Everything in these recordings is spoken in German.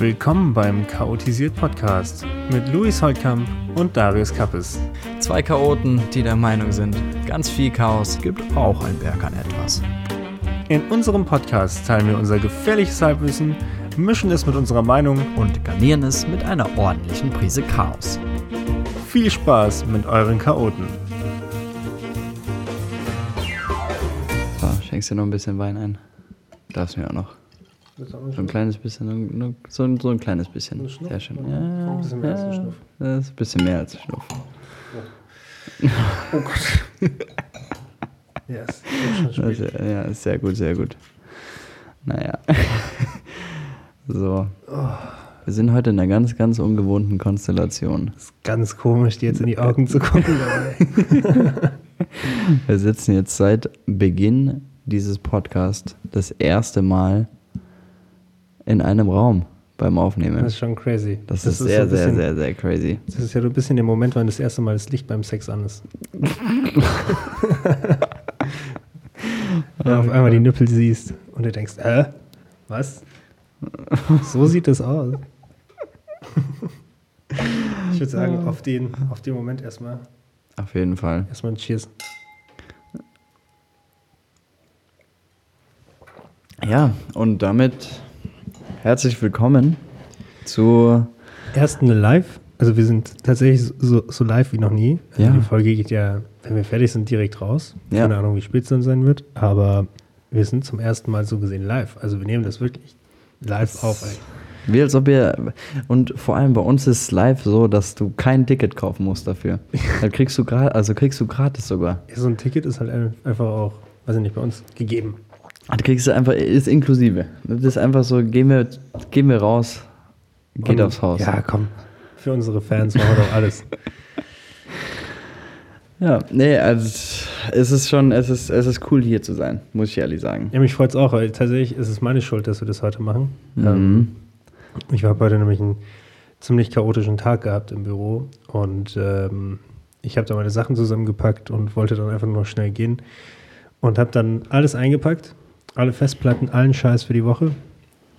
Willkommen beim Chaotisiert Podcast mit Luis Holtkamp und Darius Kappes. Zwei Chaoten, die der Meinung sind, ganz viel Chaos gibt auch ein Berg an etwas. In unserem Podcast teilen wir unser gefährliches Halbwissen, mischen es mit unserer Meinung und garnieren es mit einer ordentlichen Prise Chaos. Viel Spaß mit euren Chaoten. So, schenkst dir noch ein bisschen Wein ein? Darfst mir auch noch. So ein kleines bisschen, nur, so, ein, so ein kleines bisschen. Sehr schön. Ja, ein bisschen mehr ja, als ein Schnuff. Das ist ein bisschen mehr als ein Schnuff. Oh, oh Gott. yes, also, ja, ist sehr gut, sehr gut. Naja. so. Wir sind heute in einer ganz, ganz ungewohnten Konstellation. Das ist ganz komisch, dir jetzt in die Augen zu gucken. Wir sitzen jetzt seit Beginn dieses Podcasts das erste Mal in einem Raum beim Aufnehmen. Das ist schon crazy. Das, das ist, ist, sehr, so bisschen, sehr, sehr, sehr crazy. Das ist ja so ein bisschen der Moment, wann das erste Mal das Licht beim Sex an ist. ja, auf einmal die Nippel siehst und du denkst, äh, was? So sieht das aus. ich würde sagen, auf den, auf den Moment erstmal. Auf jeden Fall. Erstmal ein Cheers. Ja, und damit herzlich willkommen zu ersten Live. Also wir sind tatsächlich so, so live wie noch nie. Ja. Die Folge geht ja, wenn wir fertig sind, direkt raus. Ja. Keine Ahnung, wie spät es dann sein wird. Aber wir sind zum ersten Mal so gesehen live. Also wir nehmen das wirklich live das auf. Eigentlich. Wie als ob ihr, und vor allem bei uns ist live so, dass du kein Ticket kaufen musst dafür. Dann kriegst du gerade, also kriegst du gratis sogar. Ja, so ein Ticket ist halt einfach auch, weiß ich nicht, bei uns gegeben. Ah, du kriegst einfach, ist inklusive. Das ist einfach so, gehen wir, gehen wir raus, geht Und, aufs Haus. Ja, komm. Für unsere Fans machen wir doch alles. Ja, nee, also es ist schon, es ist, es ist cool hier zu sein, muss ich ehrlich sagen. Ja, mich freut es auch, weil tatsächlich ist es meine Schuld, dass wir das heute machen. Mhm. Ähm, ich habe heute nämlich einen ziemlich chaotischen Tag gehabt im Büro und ähm, ich habe da meine Sachen zusammengepackt und wollte dann einfach nur schnell gehen und habe dann alles eingepackt alle Festplatten, allen Scheiß für die Woche.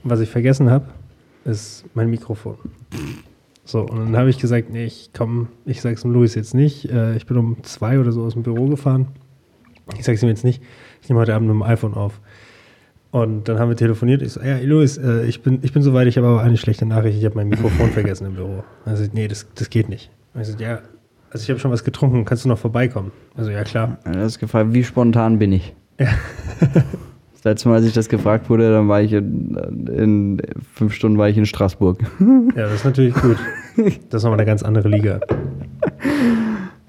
Was ich vergessen habe, ist mein Mikrofon. So, und dann habe ich gesagt, nee, ich komme, ich sage es dem Luis jetzt nicht. Äh, ich bin um zwei oder so aus dem Büro gefahren. Ich sage es ihm jetzt nicht. Ich nehme heute Abend mit dem iPhone auf. Und dann haben wir telefoniert. Ich so, ja, Luis, äh, ich, bin, ich bin soweit, ich habe aber eine schlechte Nachricht. Ich habe mein Mikrofon vergessen im Büro. Also, nee, das, das geht nicht. Also, ja, also ich habe schon was getrunken. Kannst du noch vorbeikommen? Also, ja, klar. Er ist gefragt, wie spontan bin ich? Ja. Das letzte Mal, als ich das gefragt wurde, dann war ich in, in fünf Stunden war ich in Straßburg. Ja, das ist natürlich gut. Das ist nochmal eine ganz andere Liga.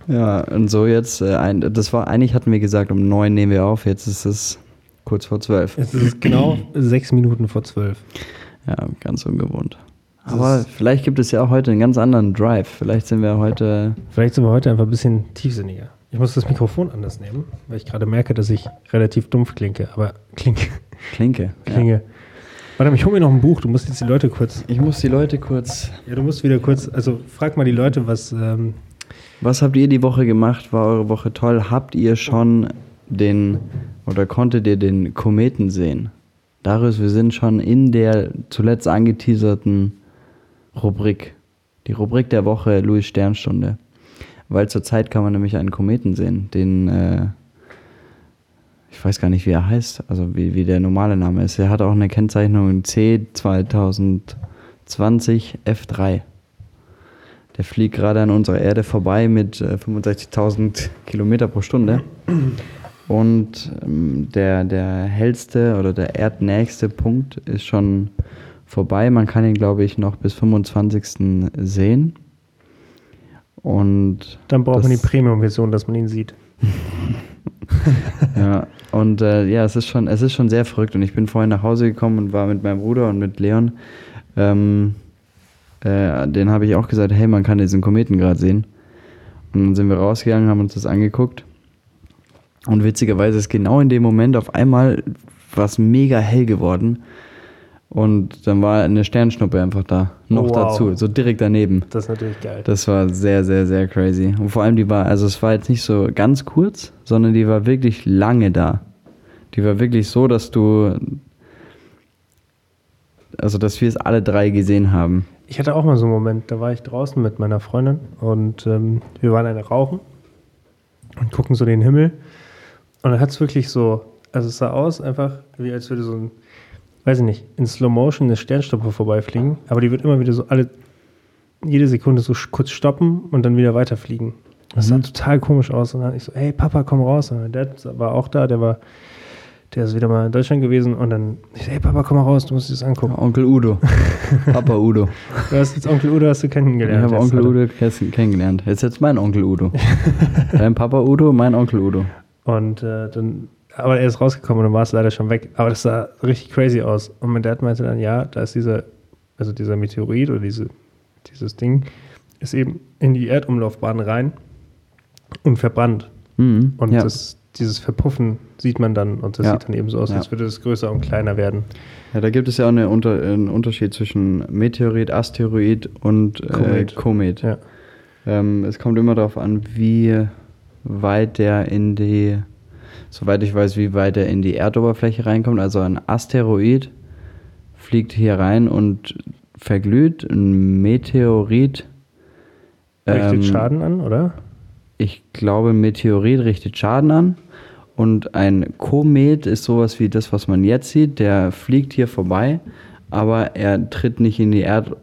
Ja, und so jetzt, äh, das war, eigentlich hatten wir gesagt, um neun nehmen wir auf, jetzt ist es kurz vor zwölf. Jetzt ist es genau sechs Minuten vor zwölf. Ja, ganz ungewohnt. Aber vielleicht gibt es ja auch heute einen ganz anderen Drive. Vielleicht sind wir heute. Vielleicht sind wir heute einfach ein bisschen tiefsinniger. Ich muss das Mikrofon anders nehmen, weil ich gerade merke, dass ich relativ dumpf klinke. Aber klinke. Klinke. Klinge. Ja. Warte, ich hole mir noch ein Buch. Du musst jetzt die Leute kurz. Ich muss die Leute kurz. Ja, du musst wieder kurz. Also frag mal die Leute, was. Ähm was habt ihr die Woche gemacht? War eure Woche toll? Habt ihr schon den. Oder konntet ihr den Kometen sehen? Darius, wir sind schon in der zuletzt angeteaserten Rubrik. Die Rubrik der Woche, Louis Sternstunde weil zurzeit kann man nämlich einen Kometen sehen, den, äh, ich weiß gar nicht, wie er heißt, also wie, wie der normale Name ist. Er hat auch eine Kennzeichnung C 2020 F3. Der fliegt gerade an unserer Erde vorbei mit äh, 65.000 Kilometer pro Stunde. Und ähm, der, der hellste oder der erdnächste Punkt ist schon vorbei. Man kann ihn, glaube ich, noch bis 25. sehen. Und dann braucht man die Premium-Version, dass man ihn sieht. ja, und äh, ja, es ist, schon, es ist schon sehr verrückt. Und ich bin vorhin nach Hause gekommen und war mit meinem Bruder und mit Leon. Ähm, äh, den habe ich auch gesagt, hey, man kann diesen Kometen gerade sehen. Und dann sind wir rausgegangen, haben uns das angeguckt. Und witzigerweise ist genau in dem Moment auf einmal was mega hell geworden. Und dann war eine Sternschnuppe einfach da. Noch wow. dazu, so direkt daneben. Das ist natürlich geil. Das war sehr, sehr, sehr crazy. Und vor allem die war, also es war jetzt nicht so ganz kurz, sondern die war wirklich lange da. Die war wirklich so, dass du also dass wir es alle drei gesehen haben. Ich hatte auch mal so einen Moment, da war ich draußen mit meiner Freundin und ähm, wir waren eine rauchen und gucken so den Himmel. Und dann hat es wirklich so, also es sah aus einfach, wie als würde so ein, weiß ich nicht, in Slow Motion eine Sternstopper vorbeifliegen, aber die wird immer wieder so alle, jede Sekunde so kurz stoppen und dann wieder weiterfliegen. Das sah Mhm. total komisch aus. Und dann ich so, hey Papa, komm raus. Und mein Dad war auch da, der war, der ist wieder mal in Deutschland gewesen. Und dann, ich so, hey Papa, komm mal raus, du musst dir das angucken. Onkel Udo. Papa Udo. Du hast jetzt Onkel Udo hast du Ich kennengelernt. habe Jetzt Onkel Udo kennengelernt. Jetzt jetzt mein Onkel Udo. Dein Papa Udo, mein Onkel Udo. Und äh, dann, aber er ist rausgekommen und dann war es leider schon weg. Aber das sah richtig crazy aus. Und mein Dad meinte dann, ja, da ist dieser, also dieser Meteorit oder diese, dieses Ding, ist eben in die Erdumlaufbahn rein und verbrannt. Mhm. Und ja. das, dieses Verpuffen sieht man dann und das Ja. sieht dann eben so aus, Ja. als würde es größer und kleiner werden. ja, da gibt es ja auch eine Unter einen Unterschied zwischen Meteorit, Asteroid und äh, Komet. Komet. Ja. Ähm, es kommt immer darauf an, wie weit der in die, soweit ich weiß, wie weit er in die Erdoberfläche reinkommt. Also ein Asteroid fliegt hier rein und verglüht. Ein Meteorit Richtet ähm, Schaden an, oder? Ich glaube, ein Meteorit richtet Schaden an. Und ein Komet ist sowas wie das, was man jetzt sieht. Der fliegt hier vorbei, aber er tritt nicht in die, Erd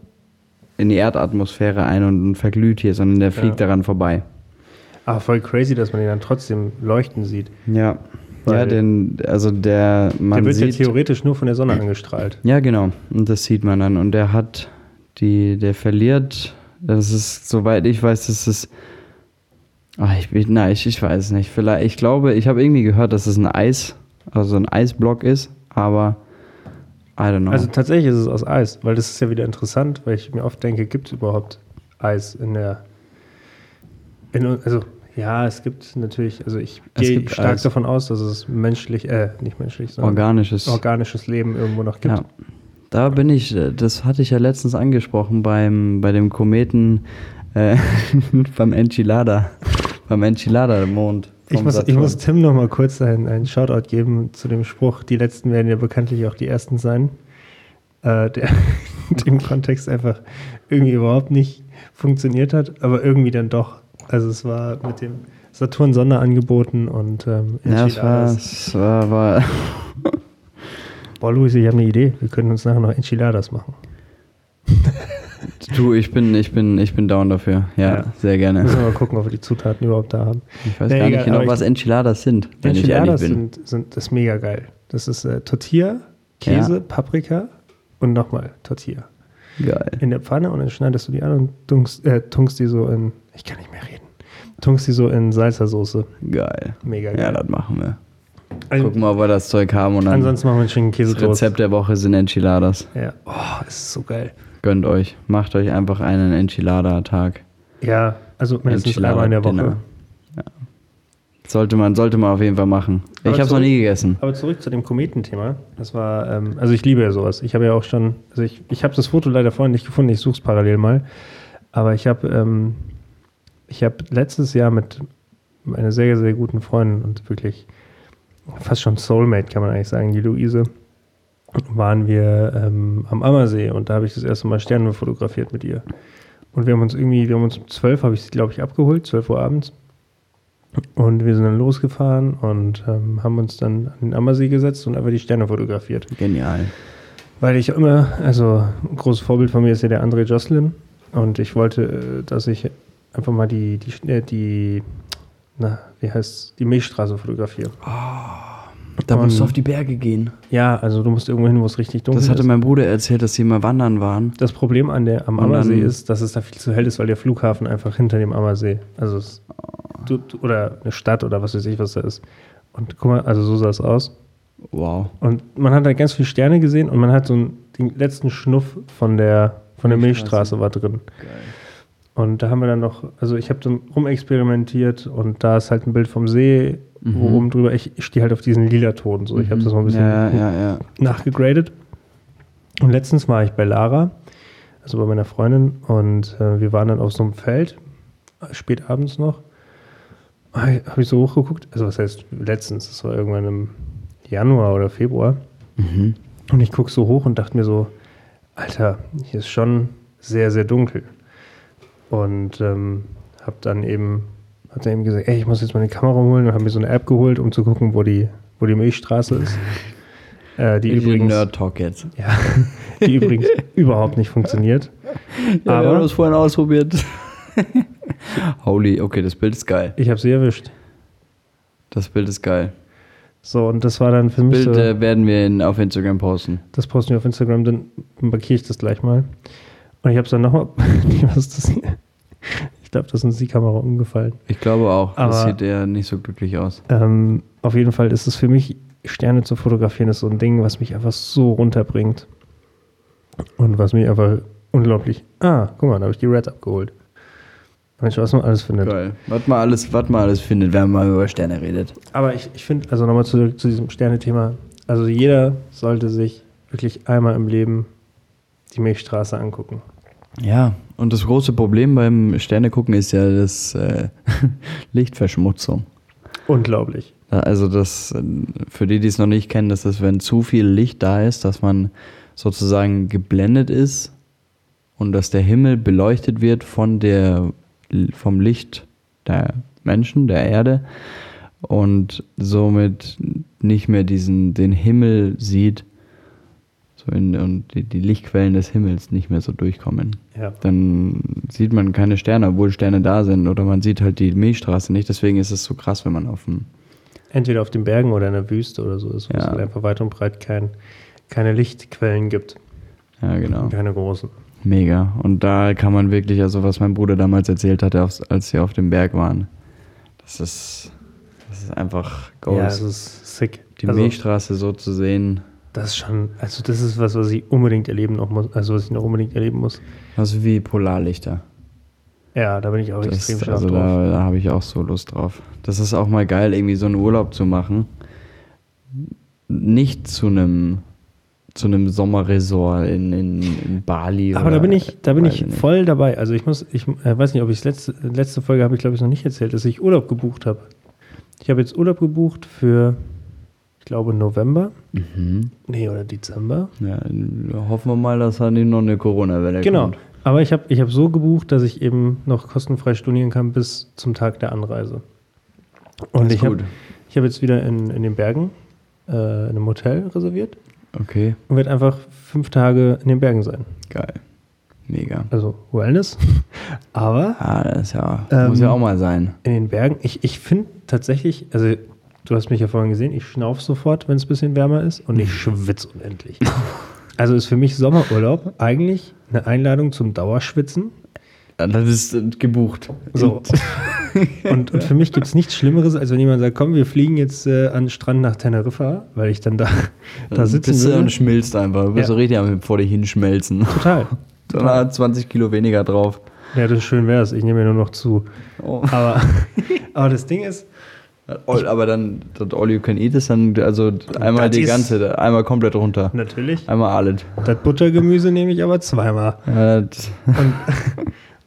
in die Erdatmosphäre ein und verglüht hier, sondern der fliegt Ja. daran vorbei. Aber voll crazy, dass man ihn dann trotzdem leuchten sieht. Ja. Weil- ja, denn, also der, man Der wird sieht. ja theoretisch nur von der Sonne angestrahlt. Ja, genau. Und das sieht man dann. Und der hat die, der verliert, das ist, soweit ich weiß, das ist. Ah, ich, bin- nein, ich, ich weiß es nicht. Vielleicht, ich glaube, ich habe irgendwie gehört, dass es ein Eis, also ein Eisblock ist, aber I don't know. Also tatsächlich ist es aus Eis, weil das ist ja wieder interessant, weil ich mir oft denke, gibt es überhaupt Eis in der. In, also, ja, es gibt natürlich, also ich Es gehe stark davon aus, dass es menschlich, äh, nicht menschlich, sondern Organisches. organisches Leben irgendwo noch gibt. Ja. Da bin ich, äh, das hatte ich ja letztens angesprochen beim, bei dem Kometen, äh, beim Enchilada, beim Enchilada-Mond. Ich muss, ich muss Tim noch mal kurz einen, einen Shoutout geben zu dem Spruch. Die letzten werden ja bekanntlich auch die ersten sein. Äh, der in dem Kontext einfach irgendwie überhaupt nicht funktioniert hat, aber irgendwie dann doch. Also es war mit dem Saturn Sonderangeboten und ähm, Ja, es war, Enchiladas. es war, war Boah, Luis, ich habe eine Idee. Wir können uns nachher noch Enchiladas machen. Du, ich bin, ich bin, ich bin down dafür. Ja, Ja. sehr gerne. Müssen wir mal gucken, ob wir die Zutaten überhaupt da haben. Ich weiß Nee, gar egal, nicht genau, ich- was Enchiladas sind, wenn ich Enchiladas bin. sind, sind das ist mega geil. Das ist äh, Tortilla, Käse, Ja. Paprika und nochmal Tortilla. Geil. in der Pfanne und dann schneidest du die an und tunkst, äh, tunkst die so in, ich kann nicht mehr reden, tunkst die so in Salsa-Soße. Geil. Mega Ja, geil. das machen wir. Also, Gucken wir, ob wir das Zeug haben und dann ansonsten machen wir einen Schinken Käse das Rezept der Woche sind Enchiladas. Ja, oh, es ist so geil. Gönnt euch. Macht euch einfach einen Enchilada-Tag. Ja, also mindestens einmal in der Woche. Ja. Sollte man, sollte man auf jeden Fall machen. Aber ich habe es noch nie gegessen. Aber zurück zu dem Kometenthema. Das war, ähm, also ich liebe ja sowas. Ich habe ja auch schon, also ich, ich habe das Foto leider vorhin nicht gefunden, ich suche es parallel mal. Aber ich habe, ähm, ich habe letztes Jahr mit einer sehr, sehr guten Freundin und wirklich fast schon Soulmate, kann man eigentlich sagen, die Luise, waren wir ähm, am Ammersee und da habe ich das erste Mal Sterne fotografiert mit ihr. Und wir haben uns irgendwie, wir haben uns um 12, habe ich sie, glaube ich, abgeholt, 12 Uhr abends. Und wir sind dann losgefahren und ähm, haben uns dann an den Ammersee gesetzt und einfach die Sterne fotografiert. Genial. Weil ich immer, also ein großes Vorbild von mir ist ja der André Jocelyn. Und ich wollte, äh, dass ich einfach mal die, die, äh, die na, wie heißt die Milchstraße fotografiere. Da musst du auf die Berge gehen. Ja, also du musst irgendwo hin, wo es richtig dunkel Das hatte ist. mein Bruder erzählt, dass sie mal wandern waren. Das Problem an der, am Ammersee ist, dass es da viel zu hell ist, weil der Flughafen einfach hinter dem Ammersee, also es, du, du, oder eine Stadt oder was weiß ich, was da ist. Und guck mal, also so sah es aus. Wow. Und man hat da ganz viele Sterne gesehen und man hat so einen, den letzten Schnuff von der, von der Milchstraße. Milchstraße war drin. Geil. Und da haben wir dann noch, also ich habe dann rumexperimentiert und da ist halt ein Bild vom See, wo Mhm. oben drüber, ich, ich stehe halt auf diesen lila Ton, so ich habe das noch ein bisschen Ja, ja, ja. nachgegradet. Und letztens war ich bei Lara, also bei meiner Freundin, und äh, wir waren dann auf so einem Feld, spät abends noch. Habe ich so hochgeguckt, also was heißt letztens, das war irgendwann im Januar oder Februar. Mhm. Und ich gucke so hoch und dachte mir so, Alter, hier ist schon sehr, sehr dunkel. Und ähm, habe dann eben, hab dann eben gesagt, ey, ich muss jetzt meine Kamera holen und habe mir so eine App geholt, um zu gucken, wo die, wo die Milchstraße ist. Äh, die Ich übrigens, Nerd Talk jetzt. ja, die übrigens überhaupt nicht funktioniert. Ja, wir haben Aber das vorhin ausprobiert. Holy, okay, das Bild ist geil. ich habe sie erwischt. Das Bild ist geil. So, und das war dann für mich Bild so, äh, werden wir in, auf Instagram posten. das posten wir auf Instagram, dann markiere ich das gleich mal. Und ich habe es dann nochmal, was ist das hier? Ich glaube, das ist uns die Kamera umgefallen. Ich glaube auch. das Aber- sieht eher nicht so glücklich aus. Ähm, auf jeden Fall ist es für mich, Sterne zu fotografieren, ist so ein Ding, was mich einfach so runterbringt. Und was mich einfach unglaublich. Ah, guck mal, da habe ich die Red abgeholt. Mensch, was man alles findet. Geil. Was man alles, was man alles findet, wenn man mal über Sterne redet. Aber ich, ich finde, also nochmal zu, zu diesem Sterne-Thema, also jeder sollte sich wirklich einmal im Leben die Milchstraße angucken. Ja, und das große Problem beim Sternegucken ist ja das äh, Lichtverschmutzung. Unglaublich. Also das, äh, für die, die es noch nicht kennen, das ist, wenn zu viel Licht da ist, dass man sozusagen geblendet ist und dass der Himmel beleuchtet wird von der, vom Licht der Menschen, der Erde und somit nicht mehr diesen, den Himmel sieht und die, die Lichtquellen des Himmels nicht mehr so durchkommen. Ja. Dann sieht man keine Sterne, obwohl Sterne da sind oder man sieht halt die Milchstraße nicht. Deswegen ist es so krass, wenn man auf dem Entweder auf den Bergen oder in der Wüste oder so ist, wo es Ja. halt einfach weit und breit kein, keine Lichtquellen gibt. Ja, genau. Keine großen. Mega. Und da kann man wirklich, also was mein Bruder damals erzählt hatte, als sie auf dem Berg waren, das ist, das ist einfach Ja, Gold. es ist sick. die also, Milchstraße so zu sehen, Das ist schon, also das ist was, was ich unbedingt erleben noch muss, also was ich noch unbedingt erleben muss. also wie Polarlichter. Ja, da bin ich auch Das, extrem scharf also drauf. da, da habe ich auch so Lust drauf. Das ist auch mal geil, irgendwie so einen Urlaub zu machen. Nicht zu einem zu einem Sommerresort in, in, in Bali. Aber oder- da bin ich, da bin ich nicht. voll dabei. Also ich muss, ich äh, weiß nicht, ob ich letzte, letzte Folge habe ich glaube ich noch nicht erzählt, dass ich Urlaub gebucht habe. Ich habe jetzt Urlaub gebucht für, glaube November, Mhm. nee oder Dezember. Ja, hoffen wir mal, dass da nicht noch eine Corona-Welle Genau. kommt. Aber ich habe ich hab so gebucht, dass ich eben noch kostenfrei studieren kann bis zum Tag der Anreise. Und ich habe hab jetzt wieder in, in den Bergen äh, in einem Hotel reserviert Okay, und werde einfach fünf Tage in den Bergen sein. geil. Mega. Also Wellness. Aber Ah, das ja, Ähm, muss ja auch mal sein. in den Bergen, ich, ich finde tatsächlich, also du hast mich ja vorhin gesehen, ich schnaufe sofort, wenn es ein bisschen wärmer ist und ich schwitze unendlich. Also ist für mich Sommerurlaub eigentlich eine Einladung zum Dauerschwitzen. Das ist äh, gebucht. So. Und, und für mich gibt es nichts Schlimmeres, als wenn jemand sagt, komm, wir fliegen jetzt äh, an den Strand nach Teneriffa, weil ich dann da, da Dann sitzen bist du will. und schmilzt einfach. Du bist Ja. so richtig am vor dir hinschmelzen. Total. Dann hat 20 Kilo weniger drauf. Ja, das schön wäre es. Ich nehme mir nur noch zu. Oh. Aber, aber das Ding ist, aber dann, das All You Can Eat ist dann, also einmal Das die ganze, einmal komplett runter. natürlich, Einmal alles. das Buttergemüse nehme ich aber zweimal. Ja, das- Und,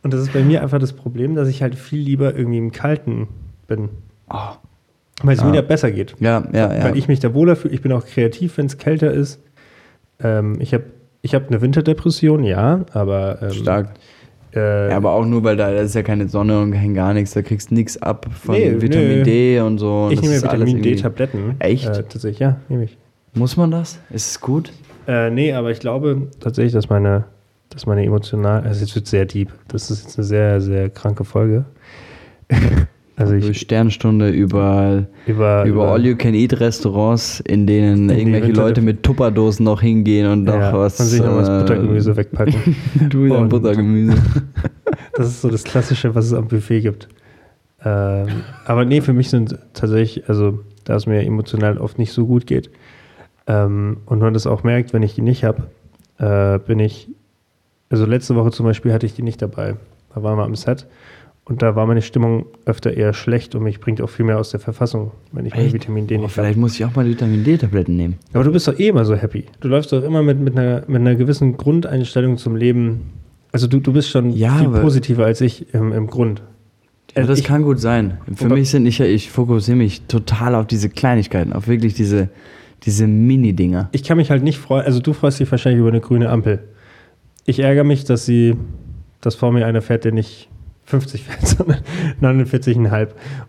und das ist bei mir einfach das Problem, dass ich halt viel lieber irgendwie im Kalten bin. Oh. Weil es Ja. mir da besser geht. Ja, ja, ja. Weil ich mich da wohler fühle. Ich bin auch kreativ, wenn es kälter ist. Ähm, ich habe ich hab eine Winterdepression, ja, aber. Ähm, Stark. Äh, Ja, aber auch nur, weil da, da ist ja keine Sonne und kein gar nichts. Da kriegst du nichts ab von Nee, Vitamin nö. D und so. Und ich nehme Vitamin D-Tabletten. Echt? Äh, tatsächlich, ja, nehme ich. Muss man das? Ist es gut? Äh, nee, aber ich glaube tatsächlich, dass meine, dass meine emotional, also jetzt wird sehr deep. Das ist jetzt eine sehr, sehr kranke Folge. Also Durch ich Sternstunde über, über, über All-You-Can-Eat-Restaurants, in denen die irgendwelche Leute mit Tupperdosen noch hingehen und noch ja, was. und sich noch was äh, Buttergemüse wegpacken. Du Und- Buttergemüse. Das ist so das Klassische, was es am Buffet gibt. Ähm, aber nee, für mich sind tatsächlich, also da es mir emotional oft nicht so gut geht ähm, und man das auch merkt, wenn ich die nicht habe, äh, bin ich, also letzte Woche zum Beispiel hatte ich die nicht dabei. Da waren wir am Set und da war meine Stimmung öfter eher schlecht und mich bringt auch viel mehr aus der Verfassung, wenn ich mein Echt? Vitamin D Oh, nicht habe. vielleicht muss ich auch mal Vitamin D-Tabletten nehmen. Aber du bist doch eh immer so happy. Du läufst doch immer mit, mit, einer, mit einer gewissen Grundeinstellung zum Leben. Also du, du bist schon Ja, viel positiver als ich im, im Grund. Ja, Also das ich- kann gut sein. Für mich sind ich, ich fokussiere mich total auf diese Kleinigkeiten, auf wirklich diese, diese Mini-Dinger. Ich kann mich halt nicht freuen, also du freust dich wahrscheinlich über eine grüne Ampel. ich ärgere mich, dass sie, dass vor mir einer fährt, der nicht 50 fährt, sondern 49,5.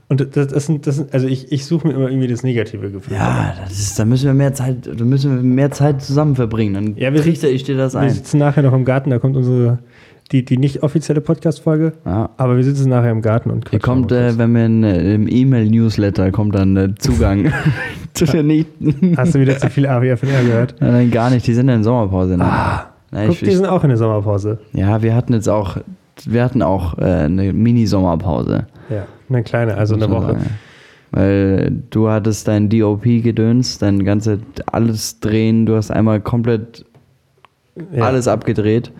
Und das, das sind, das sind, also ich, ich suche mir immer irgendwie das negative Gefühl. Ja, das ist, da müssen wir mehr Zeit, da müssen wir mehr Zeit zusammen verbringen. Dann Ja, wir trichter ich dir das Wir ein. sitzen nachher noch im Garten, da kommt unsere, die, die nicht offizielle Podcast-Folge, Ja. aber wir sitzen nachher im Garten und Hier kommt, äh, wenn wir in, äh, im E-Mail-Newsletter kommt dann äh, Zugang zu den Nichten. Hast du wieder zu viel AWFNR gehört? Nein, nein, gar nicht. Die sind ja in Sommerpause. Ne? Ah, Nein, Guck, ich, die sind auch in der Sommerpause. ja, wir hatten jetzt auch, wir hatten auch äh, eine Mini-Sommerpause. Ja, eine kleine, also eine Woche. sagen. Weil du hattest dein DOP-Gedöns, dein ganze alles drehen, du hast einmal komplett Ja. alles abgedreht.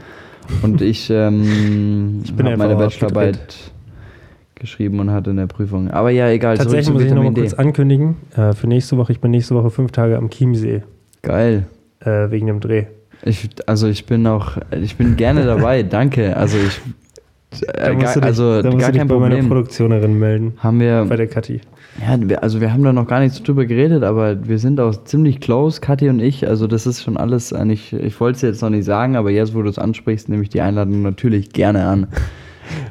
Und ich, ähm, Ich habe meine Bachelorarbeit geschrieben und hatte eine Prüfung. Aber ja, egal. Tatsächlich muss ich nochmal Vitamin kurz ankündigen, äh, für nächste Woche, ich bin nächste Woche fünf Tage am Chiemsee Geil. äh, wegen dem Dreh. Ich, also ich bin auch, ich bin gerne dabei, danke. Also ich, äh, gar, dich, also da musst gar du dich kein bei meiner Problem. Produktionerin melden, Haben wir, bei der Kathi. ja, also wir haben da noch gar nicht so drüber geredet, aber wir sind auch ziemlich close, Kathi und ich. Also das ist schon alles eigentlich, ich wollte es jetzt noch nicht sagen, aber jetzt, wo du es ansprichst, nehme ich die Einladung natürlich gerne an.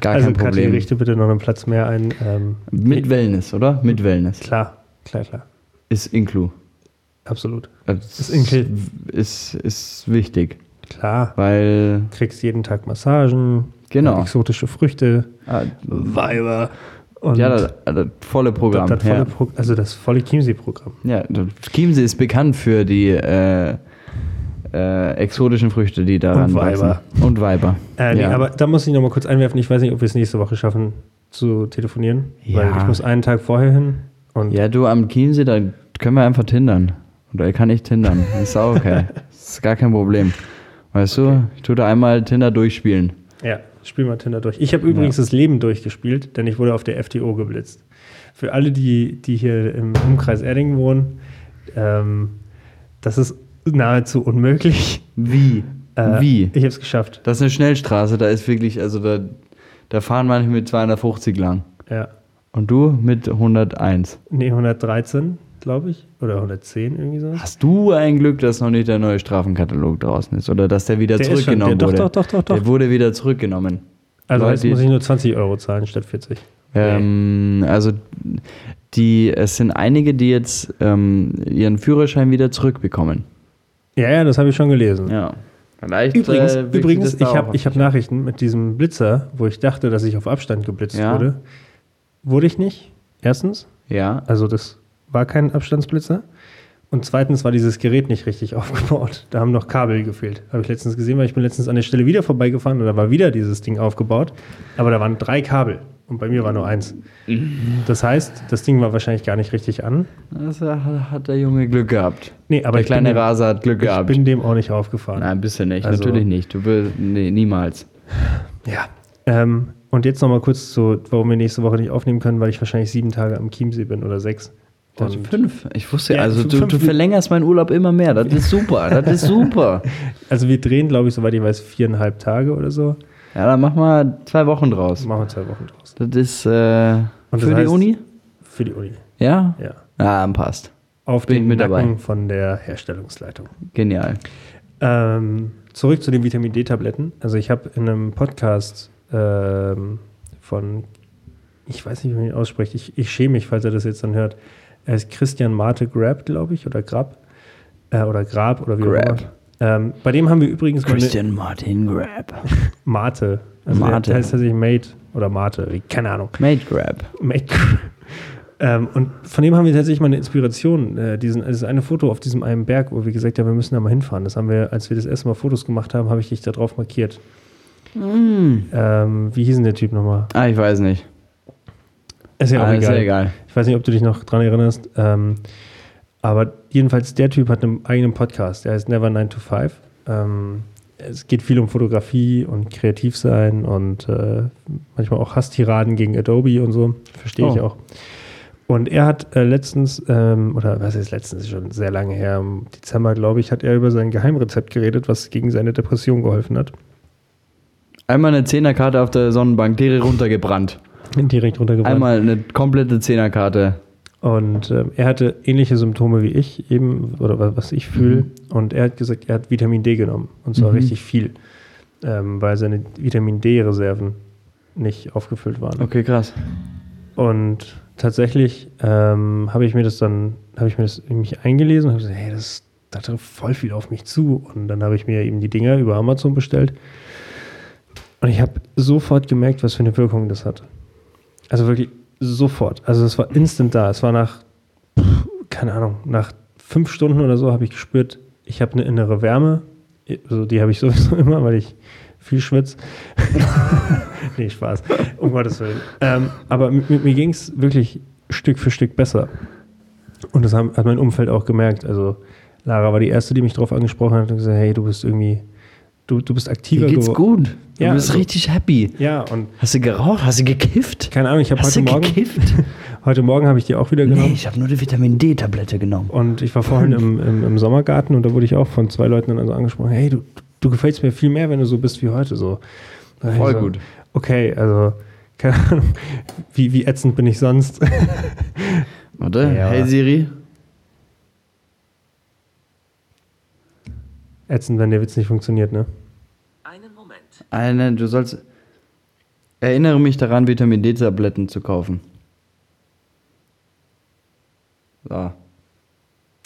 Gar also kein Kathi, Problem. richte bitte noch einen Platz mehr ein. Ähm, Mit Wellness, oder? Mit Wellness. klar, klar, klar. Ist Inclu. Absolut. Das Ist Inclu. ist, ist wichtig, Klar. weil, Kriegst jeden Tag Massagen, Genau. exotische Früchte, ah, Weiber. Und ja, das, das volle Programm. das, das volle ja. Pro also das volle Chiemsee-Programm. Ja, Chiemsee ist bekannt für die äh, äh, exotischen Früchte, die daran Und Weiber. wachsen. Und Weiber. Äh, nee, ja. aber da muss ich noch mal kurz einwerfen. Ich weiß nicht, ob wir es nächste Woche schaffen zu telefonieren, Ja. weil ich muss einen Tag vorher hin ja, du am Chiemsee, da können wir einfach tindern. Oder kann ich tindern. Ist auch okay. ist gar kein Problem. Weißt du, ich tue da einmal Tinder durchspielen. ja, spiel mal Tinder durch. Ich habe übrigens das Leben durchgespielt, denn ich wurde auf der FTO geblitzt. Für alle, die, die hier im Umkreis Erding wohnen, ähm, das ist nahezu unmöglich. Wie? Äh, Wie? Ich habe es geschafft. Das ist eine Schnellstraße, da ist wirklich, also da, da fahren manche mit 250 lang. Ja. Und du mit 101. Nee, 113, glaube ich. Oder 110, irgendwie so. Hast du ein Glück, dass noch nicht der neue Strafenkatalog draußen ist oder dass der wieder Der ist schon- zurückgenommen der- wurde? doch, doch, doch, doch. Der wurde wieder zurückgenommen. Also Leute, jetzt muss ich nur 20 Euro zahlen statt 40. Ähm, also die, es sind einige, die jetzt ähm, ihren Führerschein wieder zurückbekommen. Ja, ja, das habe ich schon gelesen. Ja. Vielleicht, Übrigens, äh, übrigens ich habe hab Nachrichten mit diesem Blitzer, wo ich dachte, dass ich auf Abstand geblitzt Ja. wurde. Wurde ich nicht. Erstens. Ja. Also das war kein Abstandsblitzer. Und zweitens war dieses Gerät nicht richtig aufgebaut. Da haben noch Kabel gefehlt. Habe ich letztens gesehen, weil ich bin letztens an der Stelle wieder vorbeigefahren und da war wieder dieses Ding aufgebaut. Aber da waren drei Kabel und bei mir war nur eins. Das heißt, das Ding war wahrscheinlich gar nicht richtig an. Das hat, der Junge Glück gehabt. Nee, aber der ich bin, kleine dem, Raser hat Glück ich gehabt. bin dem auch nicht aufgefahren. Nein, bist du nicht. Also- Natürlich nicht. Du willst, nee, niemals. Ja. Ähm, und jetzt nochmal kurz zu, warum wir nächste Woche nicht aufnehmen können, weil ich wahrscheinlich sieben Tage am Chiemsee bin oder sechs. Und fünf. Ich wusste, Ja, also du, du verlängerst meinen Urlaub immer mehr. Das ist super. Das ist super. also wir drehen, glaube ich, soweit ich weiß, viereinhalb Tage oder so. Ja, dann mach mal zwei Wochen draus. Machen wir zwei Wochen draus. Das ist äh, Und das für die heißt- Uni? Für die Uni. Ja? Ja. Ja, dann passt. Auf Bin den mit Nacken dabei. von der Herstellungsleitung. Genial. Ähm, zurück zu den Vitamin D-Tabletten. Also ich habe in einem Podcast ähm, von, ich weiß nicht, wie man ihn ausspricht, ich, ich schäme mich, falls er das jetzt dann hört. Er ist Christian Marte Grab, glaube ich, oder Grab. Äh, oder Grab, oder wie auch Grab. immer. Ähm, bei dem haben wir übrigens eine Christian Martin Grab. Mate. Also Mate. Der, heißt tatsächlich Mate oder Mate, wie- keine Ahnung. Mate Grab. Mate. ähm, und von dem haben wir tatsächlich mal eine Inspiration. Äh, diesen, das ist eine Foto auf diesem einen Berg, wo wir gesagt haben, wir müssen da mal hinfahren. Das haben wir, als wir das erste Mal Fotos gemacht haben, habe ich dich da drauf markiert. Ähm, wie hieß denn der Typ nochmal? Ah, ich weiß nicht. Ist ja auch ah, ist egal. ja egal. Ich weiß nicht, ob du dich noch dran erinnerst. Ähm, aber jedenfalls, der Typ hat einen eigenen Podcast. Der heißt Never 9 to 5. Ähm, es geht viel um Fotografie und Kreativsein und äh, manchmal auch Hasstiraden gegen Adobe und so. Verstehe ich Oh. auch. Und er hat äh, letztens, ähm, oder was ist letztens, ist schon sehr lange her, im Dezember, glaube ich, hat er über sein Geheimrezept geredet, was gegen seine Depression geholfen hat. Einmal eine Zehnerkarte auf der Sonnenbank, direkt runtergebrannt. Direkt runtergebrannt. Einmal eine komplette Zehnerkarte. Und ähm, er hatte ähnliche Symptome wie ich eben, oder wa- was ich fühle. Und er hat gesagt, er hat Vitamin D genommen. Und zwar Mhm. richtig viel. ähm, weil seine Vitamin D-Reserven nicht aufgefüllt waren. Okay, krass. Und tatsächlich ähm, habe ich mir das dann, habe ich mir das in mich eingelesen und habe gesagt, hey, das, da trifft voll viel auf mich zu. Und dann habe ich mir eben die Dinger über Amazon bestellt. Und ich habe sofort gemerkt, was für eine Wirkung das hatte. Also wirklich sofort. Also es war instant da. Es war nach, keine Ahnung, nach fünf Stunden oder so habe ich gespürt, ich habe eine innere Wärme. Also die habe ich sowieso immer, weil ich viel schwitze. nee, Spaß. Um Gottes Willen. Ähm, aber mit, mit mir ging es wirklich Stück für Stück besser. Und das haben, hat mein Umfeld auch gemerkt. Also Lara war die Erste, die mich darauf angesprochen hat und gesagt, hey, du bist irgendwie, du, du bist aktiver Dir geht's geworden. gut. Du Ja, bist also- richtig happy. Ja, und Hast du geraucht? Hast du gekifft? keine Ahnung, ich habe Hast heute du Morgen, gekifft? heute Morgen habe ich die auch wieder nee, genommen. ich habe nur die Vitamin D-Tablette genommen. Und ich war vorhin im, im, im Sommergarten und da wurde ich auch von zwei Leuten dann also angesprochen, hey, du, du gefällst mir viel mehr, wenn du so bist wie heute. So. Voll so, gut. Okay, also, keine Ahnung, wie, wie ätzend bin ich sonst? Warte, Ja. hey Siri. Ätzend, wenn der Witz nicht funktioniert, ne? Einen Moment. Eine, du sollst. Erinnere mich daran, Vitamin D-Tabletten zu kaufen. So,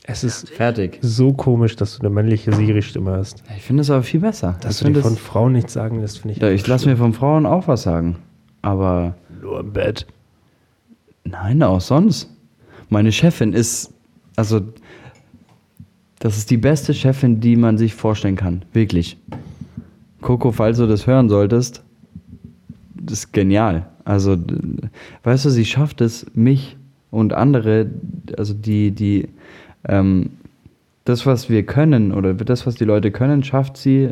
Es ist fertig. so komisch, dass du eine männliche Siri-Stimme hast. Ich finde es aber viel besser. Dass ich du dir von Frauen nichts sagen lässt, finde ich. Ja, ich lasse mir von Frauen auch was sagen. Aber nur im Bett. nein, auch sonst. Meine Chefin ist, also, das ist die beste Chefin, die man sich vorstellen kann. Wirklich. Coco, falls du das hören solltest, das ist genial. Also, weißt du, sie schafft es, mich und andere, also die, die, ähm, das, was wir können oder das, was die Leute können, schafft sie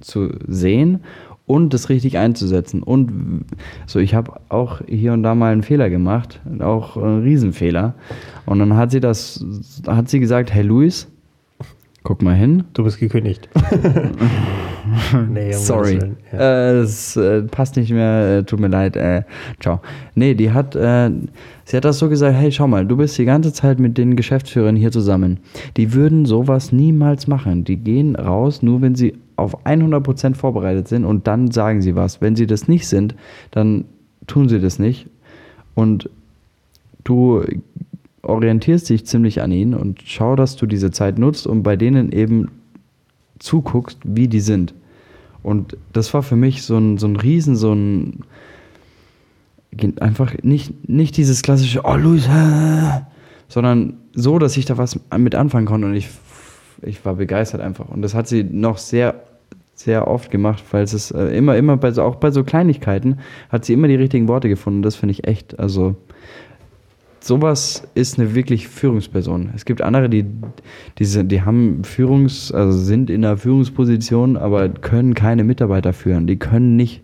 zu sehen und das richtig einzusetzen. Und so, ich habe auch hier und da mal einen Fehler gemacht, auch einen Riesenfehler. Und dann hat sie das, hat sie gesagt, hey Luis, guck mal hin, Du bist gekündigt. nee, Sorry. Ja. Äh, es äh, passt nicht mehr, äh, tut mir leid. Äh, ciao. Nee, die hat, äh, sie hat das so gesagt, hey, schau mal, du bist die ganze Zeit mit den Geschäftsführern hier zusammen. Die würden sowas niemals machen. Die gehen raus, nur wenn sie auf 100% vorbereitet sind und dann sagen sie was. Wenn sie das nicht sind, dann tun sie das nicht. Und du orientierst dich ziemlich an ihnen und schau, dass du diese Zeit nutzt und bei denen eben zuguckst, wie die sind. Und das war für mich so ein, so ein Riesen, so ein einfach nicht, nicht dieses klassische, oh Luis, hä?" sondern so, dass ich da was mit anfangen konnte und ich, ich war begeistert einfach. Und das hat sie noch sehr, sehr oft gemacht, weil es äh, immer, immer bei so, auch bei so Kleinigkeiten hat sie immer die richtigen Worte gefunden. Das finde ich echt, also sowas ist eine wirklich Führungsperson. Es gibt andere, die, die, sind, die haben Führungs, also sind in einer Führungsposition, aber können keine Mitarbeiter führen. Die können nicht,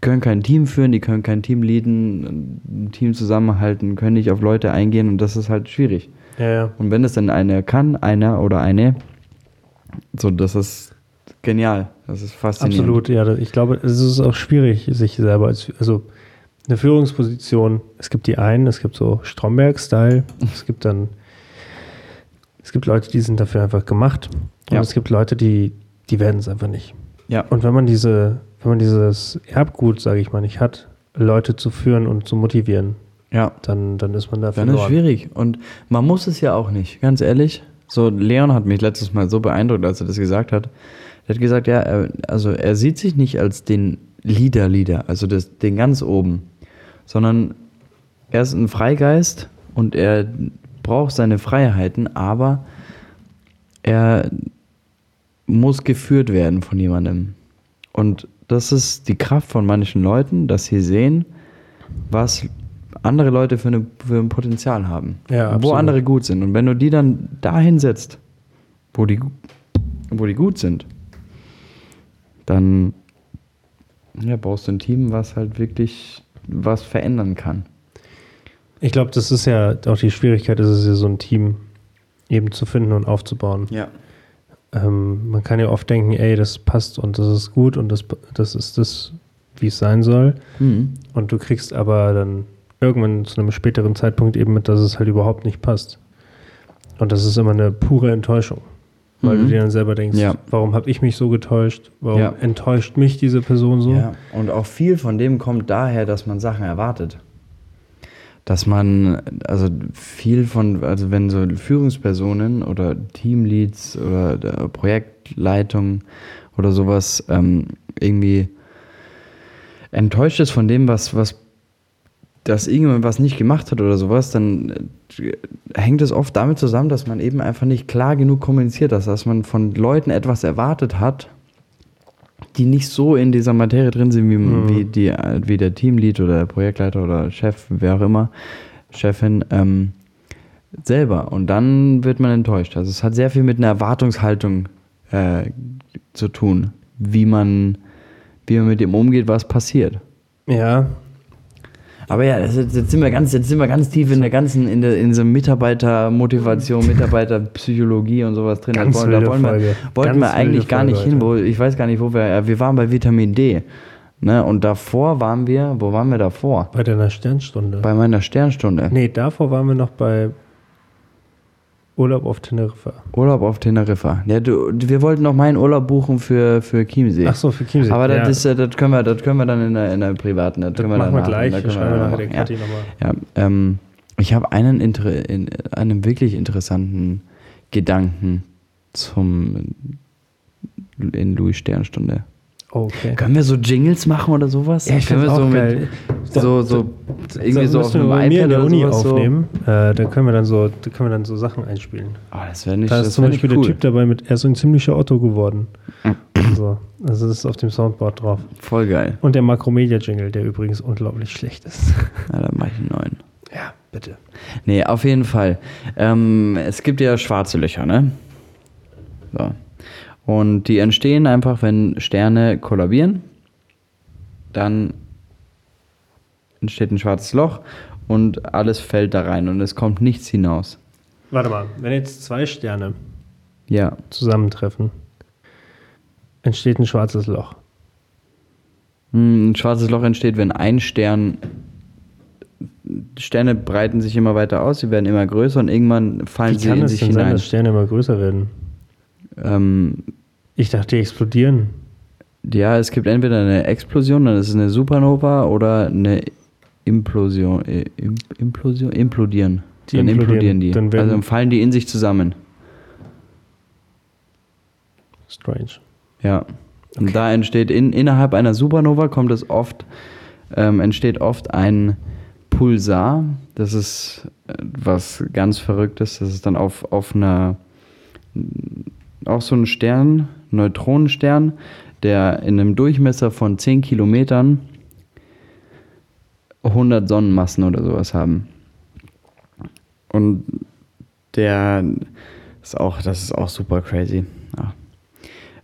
können kein Team führen, die können kein Team leaden, ein Team zusammenhalten, können nicht auf Leute eingehen und das ist halt schwierig. ja, ja. Und wenn es dann einer kann, einer oder eine, so, das ist genial. Das ist faszinierend. Absolut, ja. Ich glaube, es ist auch schwierig, sich selber als, also eine Führungsposition, es gibt die einen, es gibt so Stromberg-Style, es gibt dann, es gibt Leute, die sind dafür einfach gemacht und Ja. es gibt Leute, die, die werden es einfach nicht. Ja. Und wenn man diese, wenn man dieses Erbgut, sage ich mal, nicht hat, Leute zu führen und zu motivieren, Ja. dann, dann ist man da Dann ist verloren. schwierig. Und man muss es ja auch nicht, ganz ehrlich. So, Leon hat mich letztes Mal so beeindruckt, als er das gesagt hat. Er hat gesagt, ja, er, also er sieht sich nicht als den Leader-Leader, also das, den ganz oben, sondern er ist ein Freigeist und er braucht seine Freiheiten, aber er muss geführt werden von jemandem. Und das ist die Kraft von manchen Leuten, dass sie sehen, was andere Leute für, eine, für ein Potenzial haben. Ja, wo andere gut sind. Und wenn du die dann dahin setzt, wo die, wo die gut sind, dann ja, baust du ein Team, was halt wirklich was verändern kann. Ich glaube, das ist ja auch die Schwierigkeit, ist es ja so ein Team eben zu finden und aufzubauen. Ja. Ähm, man kann ja oft denken, ey, das passt und das ist gut und das, das ist das, wie es sein soll. Mhm. Und du kriegst aber dann irgendwann zu einem späteren Zeitpunkt eben mit, dass es halt überhaupt nicht passt. Und das ist immer eine pure Enttäuschung. Weil Mhm. du dir dann selber denkst, Ja. warum habe ich mich so getäuscht? Warum Ja. enttäuscht mich diese Person so? Ja, und auch viel von dem kommt daher, dass man Sachen erwartet. Dass man, also viel von, also wenn so Führungspersonen oder Teamleads oder äh, Projektleitung oder sowas ähm, irgendwie enttäuscht ist von dem, was, was, dass irgendjemand was nicht gemacht hat oder sowas, dann äh, hängt es oft damit zusammen, dass man eben einfach nicht klar genug kommuniziert hat, dass man von Leuten etwas erwartet hat, die nicht so in dieser Materie drin sind wie, Mhm. wie, die, wie der Teamlead oder der Projektleiter oder Chef, wer auch immer, Chefin, ähm, selber. Und dann wird man enttäuscht. Also es hat sehr viel mit einer Erwartungshaltung äh, zu tun, wie man, wie man mit dem umgeht, was passiert. Ja, Aber ja, das jetzt, sind wir ganz, jetzt sind wir ganz tief in der ganzen, in der in so Mitarbeitermotivation, Mitarbeiterpsychologie und sowas drin. Ganz da wollen, da wollen wir, wollten Ganz wir eigentlich gar nicht Folge hin, wo, ich weiß gar nicht, wo wir, äh, wir waren bei Vitamin D. Ne? Und davor waren wir, wo waren wir davor? bei deiner Sternstunde. Bei meiner Sternstunde. nee, davor waren wir noch bei Urlaub auf Teneriffa. Urlaub auf Teneriffa. Ja, du, wir wollten noch meinen Urlaub buchen für, für Chiemsee. Ach so, für Chiemsee. Aber das, ja. ist, das, können wir, das können wir dann in der, in der privaten. Das, das können wir machen wir gleich. da Ich können wir nachher der. Ja. Nochmal. Ja, ähm, ich habe einen, in, einen wirklich interessanten Gedanken zum in Louis Sternstunde. Okay. Können wir so Jingles machen oder sowas? Ja, ich können wir so auch mit geil. so, so irgendwie so auf einem wir bei mir in iPad der Uni sowas so. aufnehmen. Äh, da können wir dann so, da können wir dann so Sachen einspielen. Oh, das wäre nicht, Da ist das zum wär Beispiel cool. der Typ dabei mit, er ist so ein ziemlicher Otto geworden. so, also das ist auf dem Soundboard drauf. Voll geil. Und der Makromedia-Jingle, der übrigens unglaublich schlecht ist. Ja, dann mach ich einen neuen. ja, bitte. Nee, auf jeden Fall. Ähm, es gibt ja schwarze Löcher, ne? So. Und die entstehen einfach, wenn Sterne kollabieren. Dann entsteht ein schwarzes Loch und alles fällt da rein und es kommt nichts hinaus. Warte mal, wenn jetzt zwei Sterne Ja. zusammentreffen, entsteht ein schwarzes Loch. Hm, Ein schwarzes Loch entsteht, wenn ein Stern. Sterne breiten sich immer weiter aus, sie werden immer größer und irgendwann fallen Wie sie kann in es sich denn sein, hinein. dass Sterne immer größer werden? Ähm, Ich dachte, die explodieren. Ja, es gibt entweder eine Explosion, dann ist es eine Supernova oder eine Implosion. Äh, Im, Implosion? Implodieren. Die dann implodieren. implodieren die. Dann also dann fallen die in sich zusammen. Strange. Ja. Und da entsteht in, innerhalb einer Supernova kommt es oft, ähm, entsteht oft ein Pulsar. Das ist äh, was ganz Verrücktes. Das ist dann auf, auf einer auch so ein Stern, Neutronenstern, der in einem Durchmesser von 10 Kilometern 100 Sonnenmassen oder sowas haben. Und der ist auch, das ist auch super crazy. Ja.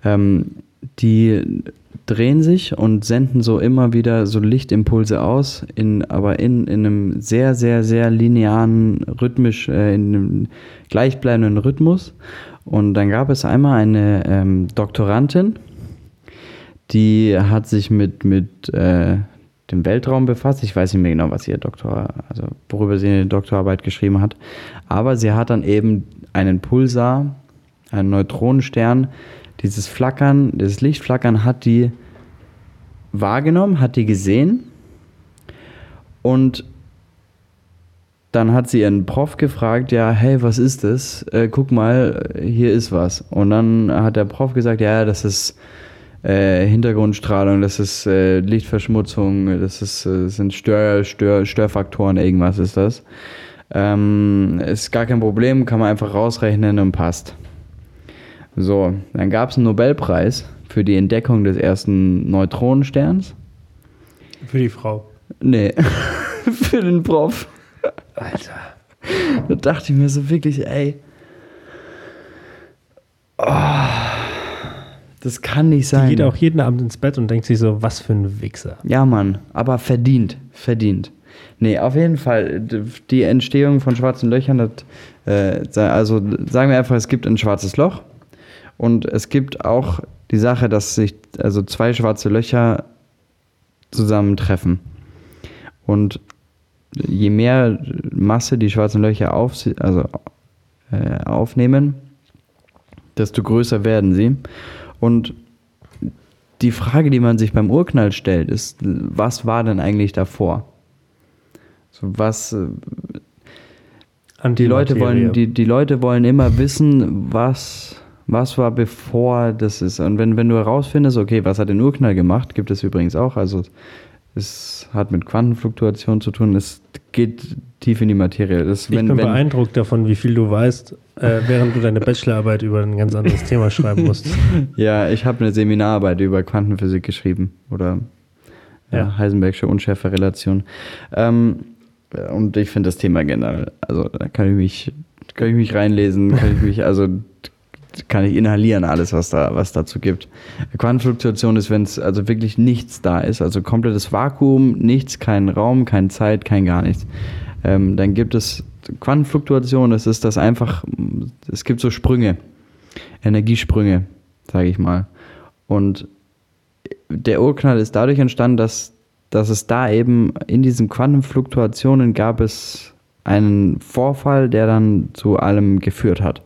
Ähm, die drehen sich und senden so immer wieder so Lichtimpulse aus, in, aber in, in einem sehr, sehr, sehr linearen, rhythmisch, äh, in einem gleichbleibenden Rhythmus. Und dann gab es einmal eine ähm, Doktorandin, die hat sich mit, mit äh, dem Weltraum befasst. Ich weiß nicht mehr genau, was ihr Doktor, also worüber sie eine Doktorarbeit geschrieben hat. Aber sie hat dann eben einen Pulsar, einen Neutronenstern, dieses Flackern, dieses Lichtflackern hat die wahrgenommen, hat die gesehen und dann hat sie ihren Prof gefragt, ja, hey, was ist das? Äh, guck mal, hier ist was. Und dann hat der Prof gesagt, ja, das ist äh, Hintergrundstrahlung, das ist äh, Lichtverschmutzung, das ist, äh, sind Stör, Stör, Störfaktoren, irgendwas ist das. Ähm, ist gar kein Problem, kann man einfach rausrechnen und passt. So, dann gab es einen Nobelpreis für die Entdeckung des ersten Neutronensterns. Für die Frau. Nee, für den Prof. Alter. Da dachte ich mir so wirklich, ey. Oh, das kann nicht Die sein. geht auch jeden Abend ins Bett und denkt sich so, was für ein Wichser. Ja, Mann, aber verdient, verdient. Nee, auf jeden Fall, die Entstehung von schwarzen Löchern, das, äh, also sagen wir einfach, es gibt ein schwarzes Loch und es gibt auch die Sache, dass sich also zwei schwarze Löcher zusammentreffen. Und je mehr Masse die schwarzen Löcher auf, also, äh, aufnehmen, desto größer werden sie. Und die Frage, die man sich beim Urknall stellt, ist, was war denn eigentlich davor? So was äh, die Leute wollen, die, die Leute wollen immer wissen, was, was war bevor das ist. Und wenn, wenn du herausfindest, okay, was hat den Urknall gemacht, gibt es übrigens auch. Also es hat mit Quantenfluktuation zu tun. Es geht tief in die Materie. Das, ich wenn, bin wenn, beeindruckt davon, wie viel du weißt, äh, während du deine Bachelorarbeit über ein ganz anderes Thema schreiben musst. Ja, ich habe eine Seminararbeit über Quantenphysik geschrieben oder ja. Ja, Heisenbergsche Unschärferelation. Ähm, und ich finde das Thema generell, also da kann ich mich, kann ich mich reinlesen, kann ich mich, also kann ich inhalieren alles, was da, was dazu gibt. Quantenfluktuation ist, wenn es also wirklich nichts da ist, also komplettes Vakuum, nichts, kein Raum, keine Zeit, kein gar nichts. Ähm, dann gibt es Quantenfluktuation, das ist das einfach, es gibt so Sprünge, Energiesprünge, sage ich mal. Und der Urknall ist dadurch entstanden, dass, dass es da eben in diesen Quantenfluktuationen gab es einen Vorfall, der dann zu allem geführt hat.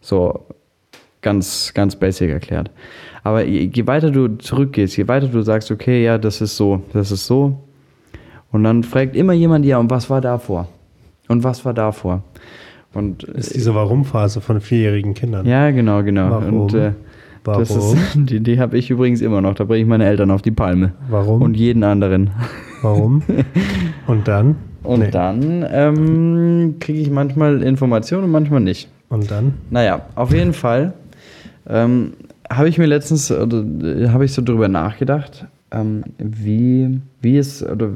So ganz, ganz basic erklärt. Aber je, weiter du zurückgehst, je weiter du sagst, okay, ja, das ist so, das ist so, und dann fragt immer jemand, ja, und was war davor? Und was war davor? Und, das ist diese Warum-Phase von vierjährigen Kindern. Ja, genau, genau. Warum? Und, äh, Warum? Das ist, die die habe ich übrigens immer noch. Da bringe ich meine Eltern auf die Palme. Warum? Und jeden anderen. Warum? Und dann? Und nee. dann ähm, kriege ich manchmal Informationen und manchmal nicht. Und dann? Naja, auf jeden Fall ähm, habe ich mir letztens, oder habe ich so drüber nachgedacht, ähm, wie, wie es, oder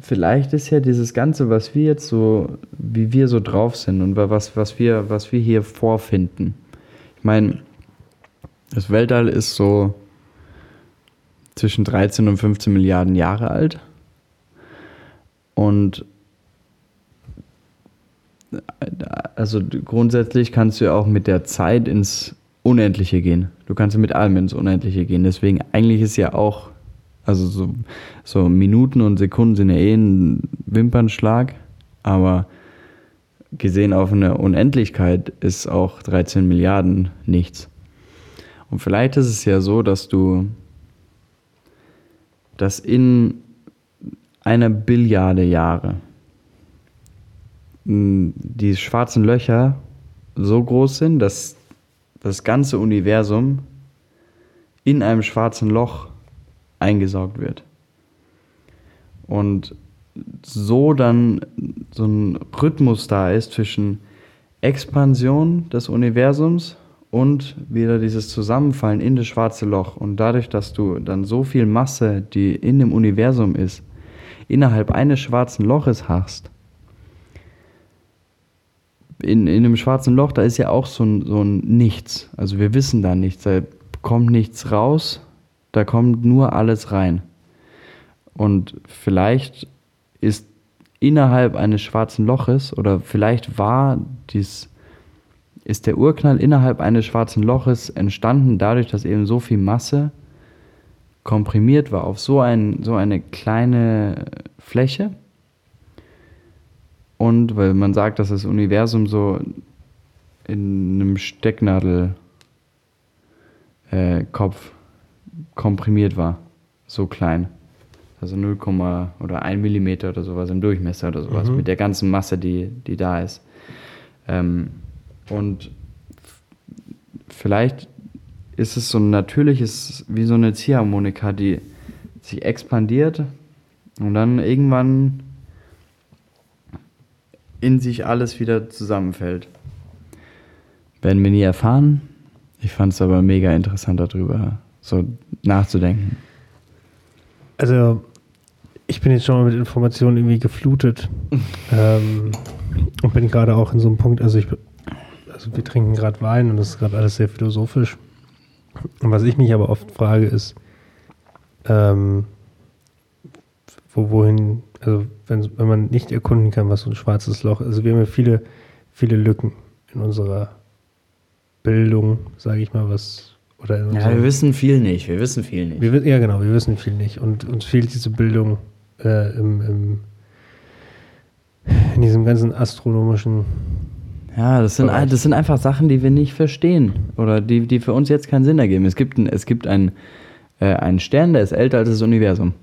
vielleicht ist ja dieses Ganze, was wir jetzt so, wie wir so drauf sind und was, was, wir, was wir hier vorfinden. Ich meine, das Weltall ist so zwischen 13 und 15 Milliarden Jahre alt. Und also grundsätzlich kannst du ja auch mit der Zeit ins Unendliche gehen. Du kannst mit allem ins Unendliche gehen. Deswegen eigentlich ist ja auch also so, so Minuten und Sekunden sind ja eh ein Wimpernschlag, aber gesehen auf eine Unendlichkeit ist auch 13 Milliarden nichts. Und vielleicht ist es ja so, dass du, dass in einer Billiarde Jahre die schwarzen Löcher so groß sind, dass das ganze Universum in einem schwarzen Loch eingesaugt wird. Und so dann so ein Rhythmus da ist zwischen Expansion des Universums und wieder dieses Zusammenfallen in das schwarze Loch. Und dadurch, dass du dann so viel Masse, die in dem Universum ist, innerhalb eines schwarzen Loches hast, in, in einem schwarzen Loch, da ist ja auch so ein, so ein Nichts. Also wir wissen da nichts, da kommt nichts raus, da kommt nur alles rein. Und vielleicht ist innerhalb eines schwarzen Loches oder vielleicht war dies, ist der Urknall innerhalb eines schwarzen Loches entstanden dadurch, dass eben so viel Masse komprimiert war auf so, ein, so eine kleine Fläche. Und weil man sagt, dass das Universum so in einem Stecknadelkopf äh, komprimiert war. So klein. Also 0, oder 1 Millimeter oder sowas im Durchmesser oder sowas. Mhm. Mit der ganzen Masse, die, die da ist. Ähm, und vielleicht ist es so ein natürliches, wie so eine Ziehharmonika, die sich expandiert und dann irgendwann in sich alles wieder zusammenfällt. Werden wir nie erfahren. Ich fand es aber mega interessant darüber so nachzudenken. Also, ich bin jetzt schon mal mit Informationen irgendwie geflutet ähm, und bin gerade auch in so einem Punkt, also ich, also wir trinken gerade Wein und das ist gerade alles sehr philosophisch. Und was ich mich aber oft frage ist, ähm, wo, wohin, also wenn, wenn man nicht erkunden kann, was so ein schwarzes Loch ist. Also wir haben ja viele, viele Lücken in unserer Bildung, sage ich mal, was oder ja, wir wissen viel nicht. Wir wissen viel nicht. Wir, ja, genau, wir wissen viel nicht. Und uns fehlt diese Bildung äh, im, im, in diesem ganzen astronomischen Ja, das sind, das sind einfach Sachen, die wir nicht verstehen oder die, die für uns jetzt keinen Sinn ergeben. Es gibt, ein, es gibt einen, äh, einen Stern, der ist älter als das Universum.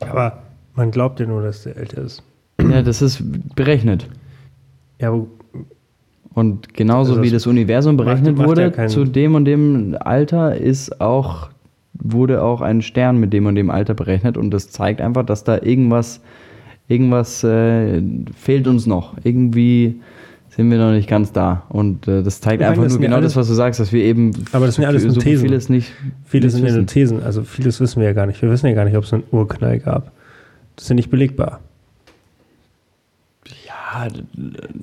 Aber man glaubt ja nur, dass der älter ist. Ja, das ist berechnet. Ja, aber Und genauso Also wie das Universum macht- berechnet macht ja wurde, keinen- zu dem und dem Alter ist auch, wurde auch ein Stern mit dem und dem Alter berechnet und das zeigt einfach, dass da irgendwas, irgendwas äh, fehlt uns noch. Irgendwie sind wir noch nicht ganz da. Und äh, das zeigt Ich meine, einfach das nur genau alles- das, was du sagst, dass wir eben Aber das sind ja alles nur Thesen. vieles nicht. viele nicht sind ja nur. Thesen. Also vieles wissen wir ja gar nicht. Wir wissen ja gar nicht, ob es einen Urknall gab. Das ist ja nicht belegbar. Ja,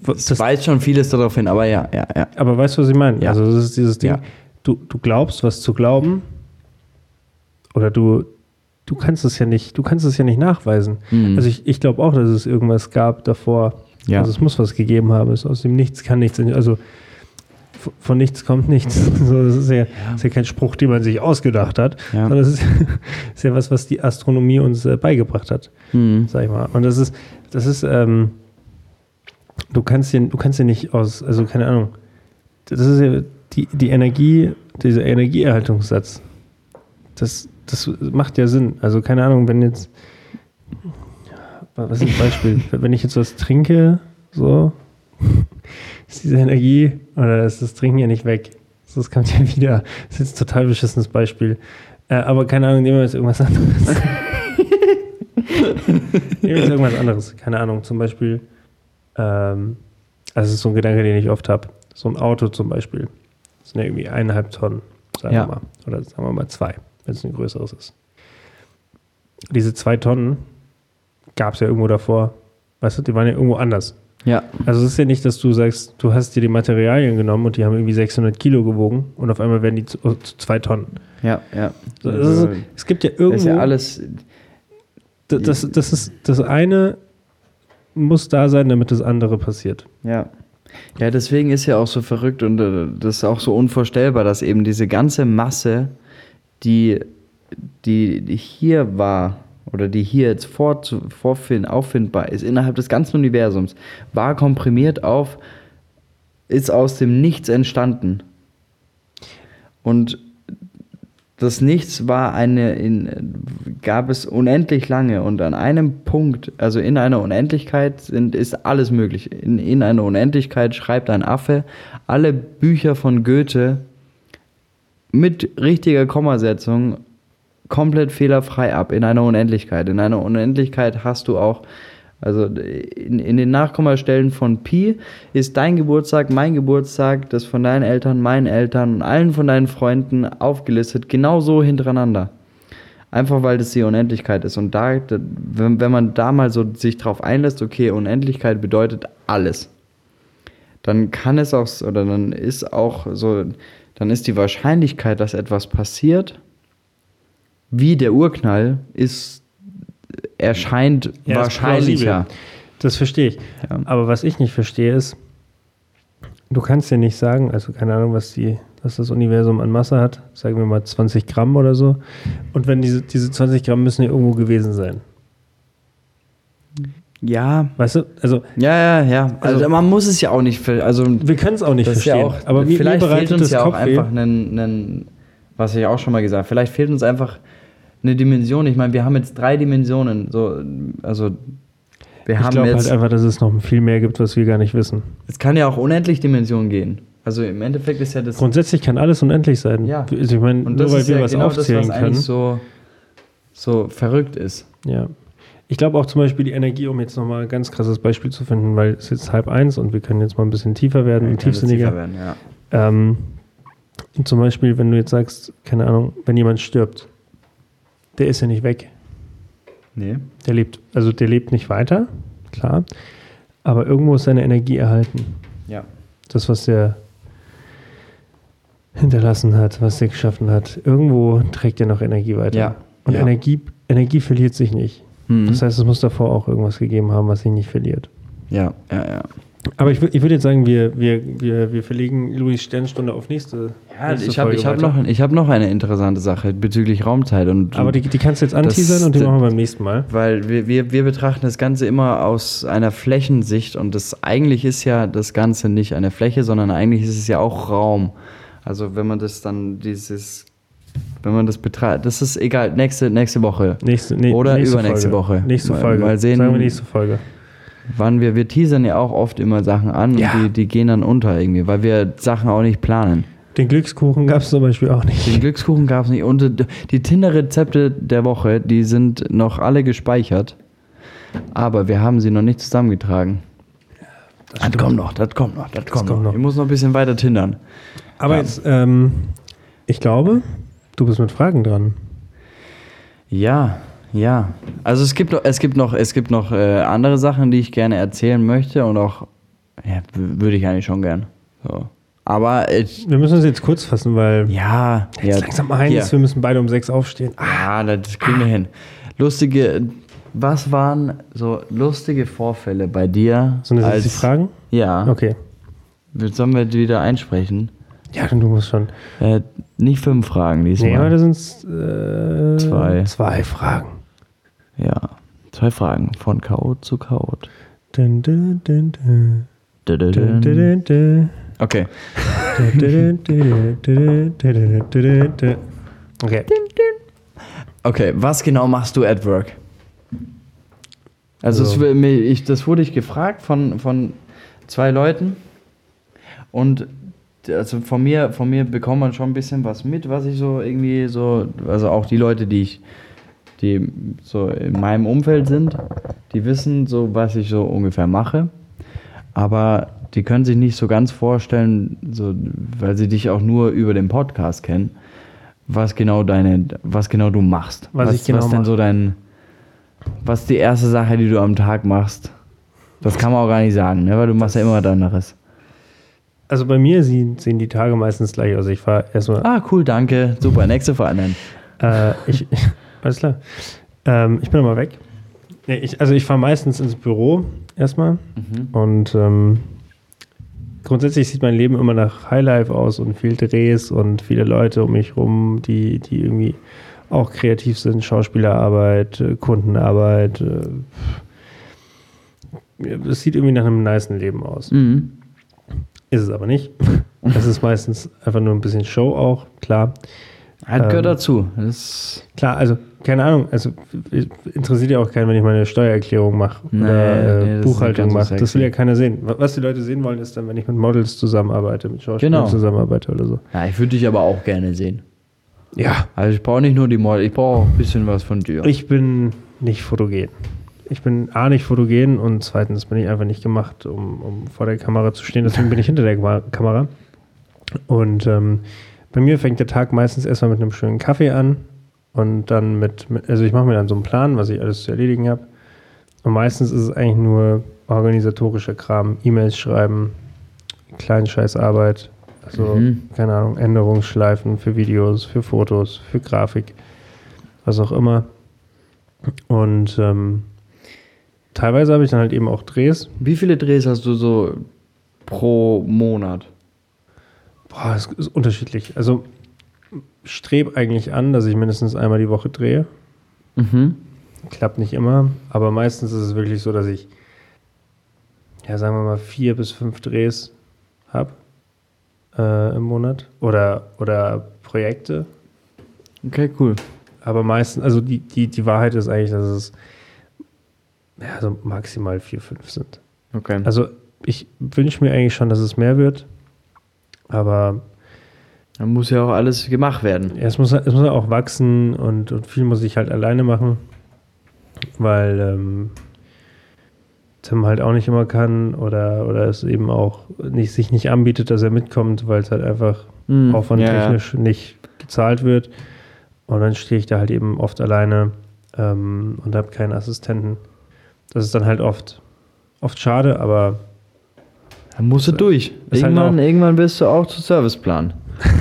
Das- das weist schon vieles darauf hin, aber ja, ja, ja. Aber weißt du, was ich meine? Ja. Also das ist dieses Ding, Ja. du, du glaubst, was zu glauben, oder du, du kannst es ja nicht, du kannst es ja nicht nachweisen. Mhm. Also ich, ich glaube auch, dass es irgendwas gab davor. Ja. Also es muss was gegeben haben. Es, aus dem Nichts kann nichts. Also von nichts kommt nichts. So, das ist ja, ist ja kein Spruch, den man sich ausgedacht hat, Ja. sondern es ist, ist ja was, was die Astronomie uns äh, beigebracht hat Mhm. sag ich mal. Und das ist, das ist, ähm, du kannst dir, du kannst dir nicht aus, also keine Ahnung, das ist ja die, die Energie, dieser Energieerhaltungssatz, das, das macht ja Sinn. Also keine Ahnung, wenn jetzt, was ist ein Beispiel? wenn ich jetzt was trinke, so, ist diese Energie, oder ist das Trinken ja nicht weg. Das kommt ja wieder, das ist jetzt ein total beschissenes Beispiel. Äh, aber keine Ahnung, nehmen wir jetzt irgendwas anderes. Nehmen wir jetzt irgendwas anderes. Keine Ahnung, zum Beispiel, ähm, also es ist so ein Gedanke, den ich oft habe. So ein Auto zum Beispiel. Das sind ja irgendwie eineinhalb Tonnen, sagen Ja. wir mal. Oder sagen wir mal zwei, wenn es ein größeres ist. Diese zwei Tonnen gab es ja irgendwo davor. Weißt du, die waren ja irgendwo anders. Ja, Also es ist ja nicht, dass du sagst, du hast dir die Materialien genommen und die haben irgendwie 600 Kilo gewogen und auf einmal werden die zu, zu zwei Tonnen. ja, ja. So, das ist, es gibt ja irgendwo, Das ist ja alles, das, das, das ist das eine muss da sein, damit das andere passiert. Ja. Ja, deswegen ist ja auch so verrückt und äh, das ist auch so unvorstellbar, dass eben diese ganze Masse, die, die, die hier war oder die hier jetzt vorzu, vorfind, auffindbar ist, innerhalb des ganzen Universums, war komprimiert auf, ist aus dem Nichts entstanden. Und das Nichts war eine, in, gab es unendlich lange und an einem Punkt, also in einer Unendlichkeit sind, ist alles möglich. In, in einer Unendlichkeit schreibt ein Affe alle Bücher von Goethe mit richtiger Kommasetzung komplett fehlerfrei ab in einer Unendlichkeit. In einer Unendlichkeit hast du auch, also in, in den Nachkommastellen von Pi ist dein Geburtstag, mein Geburtstag, das von deinen Eltern, meinen Eltern und allen von deinen Freunden aufgelistet, genauso hintereinander. Einfach weil das die Unendlichkeit ist. Und da, wenn, wenn man da mal so sich drauf einlässt, okay, Unendlichkeit bedeutet alles, dann kann es auch, oder dann ist auch so, dann ist die Wahrscheinlichkeit, dass etwas passiert, wie der Urknall, ist, erscheint Ja, wahrscheinlicher. Das verstehe ich. Ja. Aber was ich nicht verstehe ist, du kannst ja nicht sagen, also keine Ahnung, was, die, was das Universum an Masse hat, sagen wir mal 20 Gramm oder so. Und wenn diese, diese 20 Gramm müssen ja irgendwo gewesen sein. Ja, Weißt du? Also ja, ja, ja. Also, Also- man muss es ja auch nicht, also wir können es auch nicht ist ja verstehen. auch, aber mir, mir vielleicht fehlt bereitet uns das ja auch Kopfweh. einfach einen, einen, was ich auch schon mal gesagt, vielleicht fehlt uns einfach eine Dimension. Ich meine, wir haben jetzt drei Dimensionen, so, also wir Ich haben glaube jetzt, halt einfach, dass es noch viel mehr gibt, was wir gar nicht wissen. es kann ja auch unendlich Dimensionen gehen. Also im Endeffekt ist ja das Grundsätzlich kann alles unendlich sein. Ja. Also ich meine, und nur das weil ist wir ja was genau das, aufzählen was können. so, so verrückt ist. Ja. Ich glaube auch zum Beispiel die Energie, um jetzt nochmal ein ganz krasses Beispiel zu finden, weil es ist jetzt halb eins und wir können jetzt mal ein bisschen tiefer werden und das tiefsinniger. tiefer werden, ja. Ähm, zum Beispiel, wenn du jetzt sagst, keine Ahnung, wenn jemand stirbt, der ist ja nicht weg. Nee. Der lebt, also der lebt nicht weiter, klar, aber irgendwo ist seine Energie erhalten. Ja. Das, was der hinterlassen hat, was der geschaffen hat, irgendwo trägt er noch Energie weiter. Ja. Und Ja. Energie, Energie verliert sich nicht. Mhm. Das heißt, es muss davor auch irgendwas gegeben haben, was sich nicht verliert. ja, ja, ja. Aber ich, ich würde jetzt sagen, wir, wir, wir, wir verlegen Louis Sternstunde auf nächste. Ja, nächste ich habe hab noch, ich hab noch eine interessante Sache bezüglich Raumzeit. Und, Aber die, die kannst du jetzt anteasern und die das- machen wir beim nächsten Mal. Weil wir, wir, wir betrachten das Ganze immer aus einer Flächensicht und das eigentlich ist ja das Ganze nicht eine Fläche, sondern eigentlich ist es ja auch Raum. Also wenn man das dann dieses, wenn man das betrachtet, das ist egal, nächste, nächste Woche. Nächste, nee, Oder nächste übernächste Folge. Woche. Nächste Mal- Folge. mal sehen. Sagen wir nächste Folge. Wann wir, wir teasern ja auch oft immer Sachen an Ja. und die, die gehen dann unter irgendwie, weil wir Sachen auch nicht planen. Den Glückskuchen gab es zum Beispiel auch nicht. Den Glückskuchen gab es nicht. Und die Tinder-Rezepte der Woche, die sind noch alle gespeichert. Aber wir haben sie noch nicht zusammengetragen. Das, kommt noch, das kommt noch, das kommt, kommt noch. noch. Ich muss noch ein bisschen weiter tindern. Aber Ja. jetzt, ähm, ich glaube, du bist mit Fragen dran. Ja, ja. Also es gibt noch, es gibt noch, es gibt noch äh, andere Sachen, die ich gerne erzählen möchte und auch, ja, würde ich eigentlich schon gern. So. Aber ich, Wir müssen uns jetzt kurz fassen, weil ja, jetzt ja, langsam eins, hier. wir müssen beide um sechs aufstehen. Ah, Ja, das kriegen wir hin. Lustige, was waren so lustige Vorfälle bei dir? Sind das jetzt die Fragen? Ja. Okay. Sollen wir die wieder einsprechen? Ja, du musst schon. Äh, nicht fünf Fragen diesmal. Nee, heute sind es äh, Zwei. zwei Fragen. Ja, zwei Fragen. Von Chaot zu. Dun, dun, dun, dun. Dun. Okay. Okay. Okay, was genau machst du at work? Also, So. mir- ich, das wurde ich gefragt von, von zwei Leuten. Und also von mir, von mir bekommt man schon ein bisschen was mit, was ich so irgendwie so, also auch die Leute, die ich, die so in meinem Umfeld sind, die wissen so, was ich so ungefähr mache. Aber die können sich nicht so ganz vorstellen, so, weil sie dich auch nur über den Podcast kennen, was genau deine, was genau du machst. Was ich genau was denn mache. so dein, was ist die erste Sache, die du am Tag machst? Das kann man auch gar nicht sagen, ne? weil du machst ja immer was anderes. Also bei mir sehen, sehen die Tage meistens gleich aus. Ich fahre erstmal. Ah, cool, danke. Super, nächste Frage. Äh, ich, alles klar. Ähm, ich bin mal weg. Nee, ich, also ich fahre meistens ins Büro erstmal. Und ähm, grundsätzlich sieht mein Leben immer nach Highlife aus und viel Drehs und viele Leute um mich rum, die, die irgendwie auch kreativ sind. Schauspielerarbeit, äh, Kundenarbeit. Äh, es sieht irgendwie nach einem nicen Leben aus. Mhm. Ist es aber nicht. Es ist meistens einfach nur ein bisschen Show auch, klar. Halt gehört Ähm, dazu. Das, Klar, also keine Ahnung, also interessiert ja auch keinen, wenn ich meine Steuererklärung mache Nee, oder äh, nee, Buchhaltung mache. Das will ja keiner sehen. Wa- Was die Leute sehen wollen, ist dann, wenn ich mit Models zusammenarbeite, mit Schauspielern Genau. zusammenarbeite oder so. ja, ich würde dich aber auch gerne sehen. Ja, Also ich brauche nicht nur die Model, ich brauche auch ein bisschen was von dir. ich bin nicht fotogen. Ich bin A, nicht fotogen und zweitens bin ich einfach nicht gemacht, um, um vor der Kamera zu stehen. Deswegen bin ich hinter der Kamera. Und ähm, bei mir fängt der Tag meistens erstmal mit einem schönen Kaffee an und dann mit, mit also ich mache mir dann so einen Plan, was ich alles zu erledigen habe. Und meistens ist es eigentlich nur organisatorischer Kram, E-Mails schreiben, Kleinscheißarbeit, also Mhm. keine Ahnung, Änderungsschleifen für Videos, für Fotos, für Grafik, was auch immer. Und ähm, teilweise habe ich dann halt eben auch Drehs. Wie viele Drehs hast du so pro Monat? Boah, es ist unterschiedlich. Also ich strebe eigentlich an, dass ich mindestens einmal die Woche drehe. Mhm. Klappt nicht immer, aber meistens ist es wirklich so, dass ich, ja, sagen wir mal, vier bis fünf Drehs habe äh, im Monat oder, oder Projekte. Okay, cool. Aber meistens, also die, die, die Wahrheit ist eigentlich, dass es ja, so maximal vier, fünf sind. Okay. Also ich wünsche mir eigentlich schon, dass es mehr wird, aber Dann muss ja auch alles gemacht werden. Ja, es muss, es muss auch wachsen und, und viel muss ich halt alleine machen, weil ähm, Tim halt auch nicht immer kann oder, oder es eben auch nicht, sich nicht anbietet, dass er mitkommt, weil es halt einfach Mhm. aufwandtechnisch nicht gezahlt wird. Und dann stehe ich da halt eben oft alleine ähm, und habe keinen Assistenten. Das ist dann halt oft, oft schade, aber Dann musst du durch. ist halt Irgendwann, irgendwann bist du auch zu Serviceplan,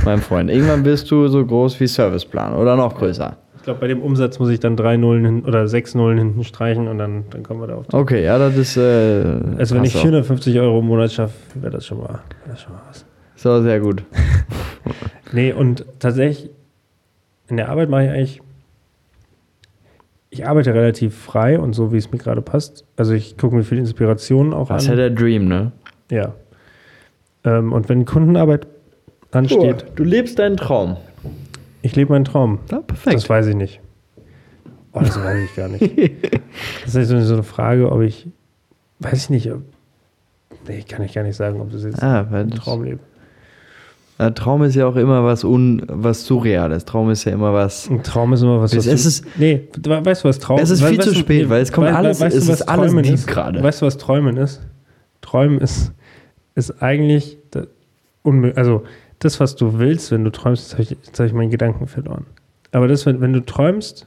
mein Freund. Irgendwann bist du so groß wie Serviceplan oder noch größer. glaube, bei dem Umsatz muss ich dann drei Nullen hin, oder sechs Nullen hinten streichen und dann, dann kommen wir da auf. die- Okay, ja, das ist. Äh, Also wenn ich auch. 450 Euro im Monat schaffe, wäre das schon mal, wär das schon mal was. So, sehr gut. Nee, und tatsächlich, in der Arbeit mache ich eigentlich, ich arbeite relativ frei und so, wie es mir gerade passt. Also ich gucke mir viel Inspirationen auch Das ist an. ja der Dream, ne? Ja. Ähm, und wenn Kundenarbeit ansteht, du lebst deinen Traum. ich lebe meinen Traum. Ja, perfekt. Das weiß ich nicht. Oh, das weiß ich gar nicht. Das ist so eine Frage, ob ich, weiß ich nicht, ob, nee, kann ich gar nicht sagen, ob das jetzt ah, ein Traum lebt. Traum ist ja auch immer was un, was Surreales. Traum ist ja immer was. Ein Traum ist immer was, Es- was es ist- nee, weißt du, was Traum Es ist viel weißt zu spät, weil es kommt alles- du, es ist alles deep ist? gerade. Weißt du, was Träumen ist? Träumen ist, ist eigentlich, da- unmö- also das, was du willst, wenn du träumst, jetzt habe ich, hab ich meinen Gedanken verloren. Aber das, wenn, wenn du träumst,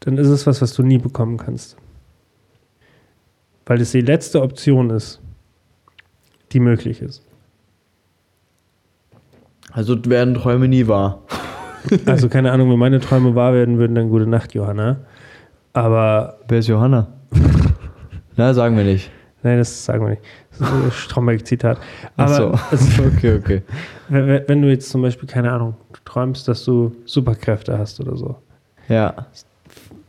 dann ist es was, was du nie bekommen kannst. Weil es die letzte Option ist, die möglich ist. Also werden Träume nie wahr. Also keine Ahnung, wenn meine Träume wahr werden würden, dann gute Nacht, Johanna. Aber Wer ist Johanna? Na, sagen wir nicht. Nein, das sagen wir nicht. Das ist ein Stromberg-Zitat. Ach Aber so. Okay, okay. wenn wenn du jetzt zum Beispiel, keine Ahnung, du träumst, dass du Superkräfte hast oder so. Ja.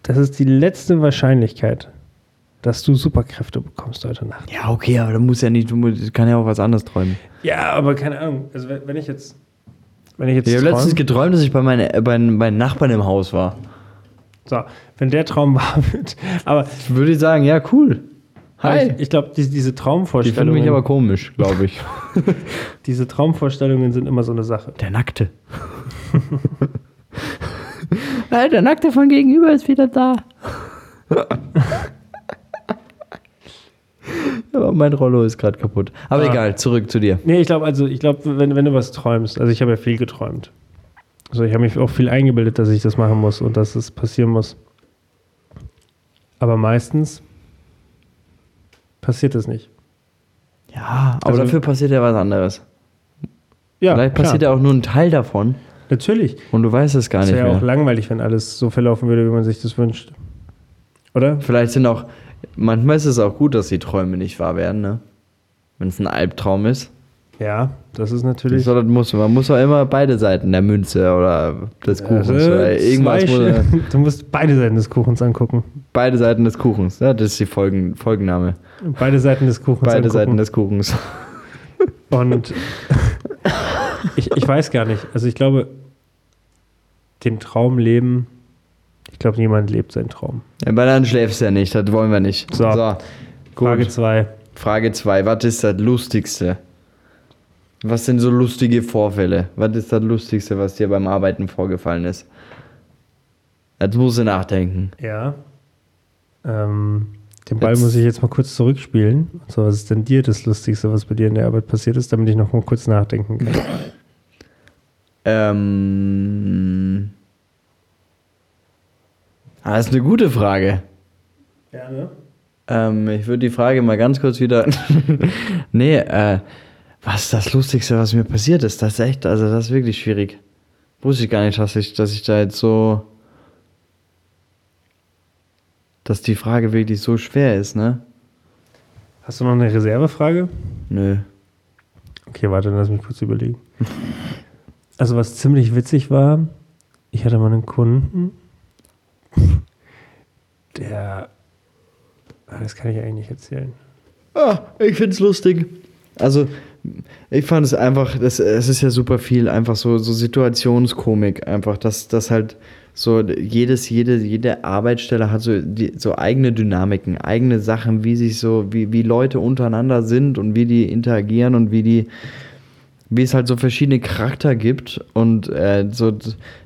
Das ist die letzte Wahrscheinlichkeit, dass du Superkräfte bekommst heute Nacht. Ja, okay, aber da muss ja nicht, du musst, kann ja auch was anderes träumen. Ja, aber keine Ahnung. Also wenn, ich jetzt, wenn ich jetzt Ich habe letztens träum, geträumt, dass ich bei, meine, bei meinen Nachbarn im Haus war. so, wenn der Traum wahr wird, aber Würde ich sagen, ja, cool. Hi. ich, ich glaube, die, diese Die finden Traumvorstellungen, mich aber komisch, glaube ich. diese Traumvorstellungen sind immer so eine Sache. Der Nackte. der Nackte von gegenüber ist wieder da. aber mein Rollo ist gerade kaputt. Aber Ah. egal, zurück zu dir. Nee, ich glaube, also ich glaube, wenn, wenn du was träumst, also ich habe ja viel geträumt. Also ich habe mich auch viel eingebildet, dass ich das machen muss und dass es passieren muss. Aber meistens passiert es nicht. Ja, aber Also- dafür passiert ja was anderes. Ja, Vielleicht passiert ja auch nur ein Teil davon Natürlich. und du weißt es gar Es nicht wäre ja auch langweilig, wenn alles so verlaufen würde, wie man sich das wünscht. Oder? Vielleicht sind auch, manchmal ist es auch gut, dass die Träume nicht wahr werden, ne? Wenn es ein Albtraum ist. Ja, das ist natürlich. So, das muss, man muss auch immer beide Seiten der Münze oder des Kuchens Also, oder irgendwas. Muss, du musst beide Seiten des Kuchens angucken. beide Seiten des Kuchens. Ja, das ist die Folgen, Folgenname. Beide Seiten des Kuchens Beide angucken. Seiten des Kuchens. Und ich, ich weiß gar nicht. Also ich glaube, den Traum leben, ich glaube, niemand lebt seinen Traum. Ja, aber dann schläfst du ja nicht, das wollen wir nicht. So. Frage gut. 2. Frage 2. Was ist das Lustigste? Was sind so lustige Vorfälle? Was ist das Lustigste, was dir beim Arbeiten vorgefallen ist? Jetzt musst du nachdenken. Ja. Ähm, den Ball Jetzt- muss ich jetzt mal kurz zurückspielen. So, was ist denn dir das Lustigste, was bei dir in der Arbeit passiert ist, damit ich noch mal kurz nachdenken kann? Ähm. Ah, das ist eine gute Frage. Ja, ne? Ähm, ich würde die Frage mal ganz kurz wieder. nee, äh, was ist das Lustigste, was mir passiert ist? Das ist echt, also das ist wirklich schwierig. Wusste ich gar nicht, dass ich, dass ich da jetzt so. Dass die Frage wirklich so schwer ist, ne? Hast du noch eine Reservefrage? Nö. Okay, warte, lass mich kurz überlegen. Also, was ziemlich witzig war, ich hatte mal einen Kunden, der. Ah, Das kann ich eigentlich nicht erzählen. Ah, ich find's lustig. Also, ich fand es einfach, das, es ist ja super viel, einfach so, so Situationskomik, einfach, dass das halt so jedes, jede, jede Arbeitsstelle hat so, die, so eigene Dynamiken, eigene Sachen, wie sich so, wie, wie Leute untereinander sind und wie die interagieren und wie die, wie es halt so verschiedene Charakter gibt und äh, so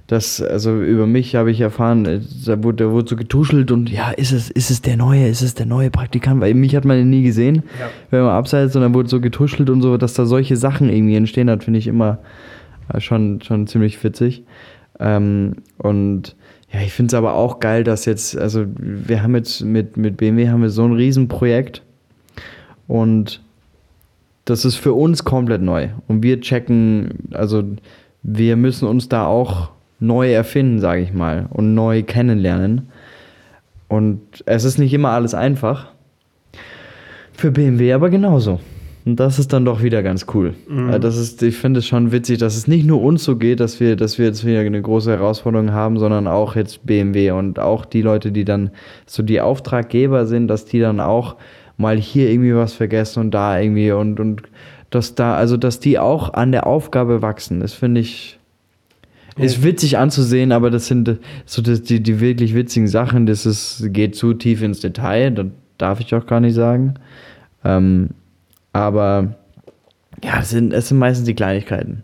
das also über mich habe ich erfahren äh, da wurde, da wurde so getuschelt und ja ist es ist es der neue ist es der neue Praktikant weil mich hat man ja nie gesehen Ja. wenn man abseits und dann wurde so getuschelt und so dass da solche Sachen irgendwie entstehen hat finde ich immer äh, schon schon ziemlich witzig ähm, und ja ich finde es aber auch geil dass jetzt also wir haben jetzt mit mit BMW haben wir so ein Riesenprojekt und das ist für uns komplett neu. Und wir checken, also wir müssen uns da auch neu erfinden, sage ich mal, und neu kennenlernen. Und es ist nicht immer alles einfach. Für BMW aber genauso. Und das ist dann doch wieder ganz cool. Mhm. Das ist, ich finde es schon witzig, dass es nicht nur uns so geht, dass wir, dass wir jetzt wieder eine große Herausforderung haben, sondern auch jetzt BMW und auch die Leute, die dann so die Auftraggeber sind, dass die dann auch mal hier irgendwie was vergessen und da irgendwie und, und dass da, also dass die auch an der Aufgabe wachsen. Das finde ich, ist witzig anzusehen, aber das sind so das, die, die wirklich witzigen Sachen. Das ist, geht zu tief ins Detail, das darf ich auch gar nicht sagen. Ähm, aber ja, es sind, es sind meistens die Kleinigkeiten.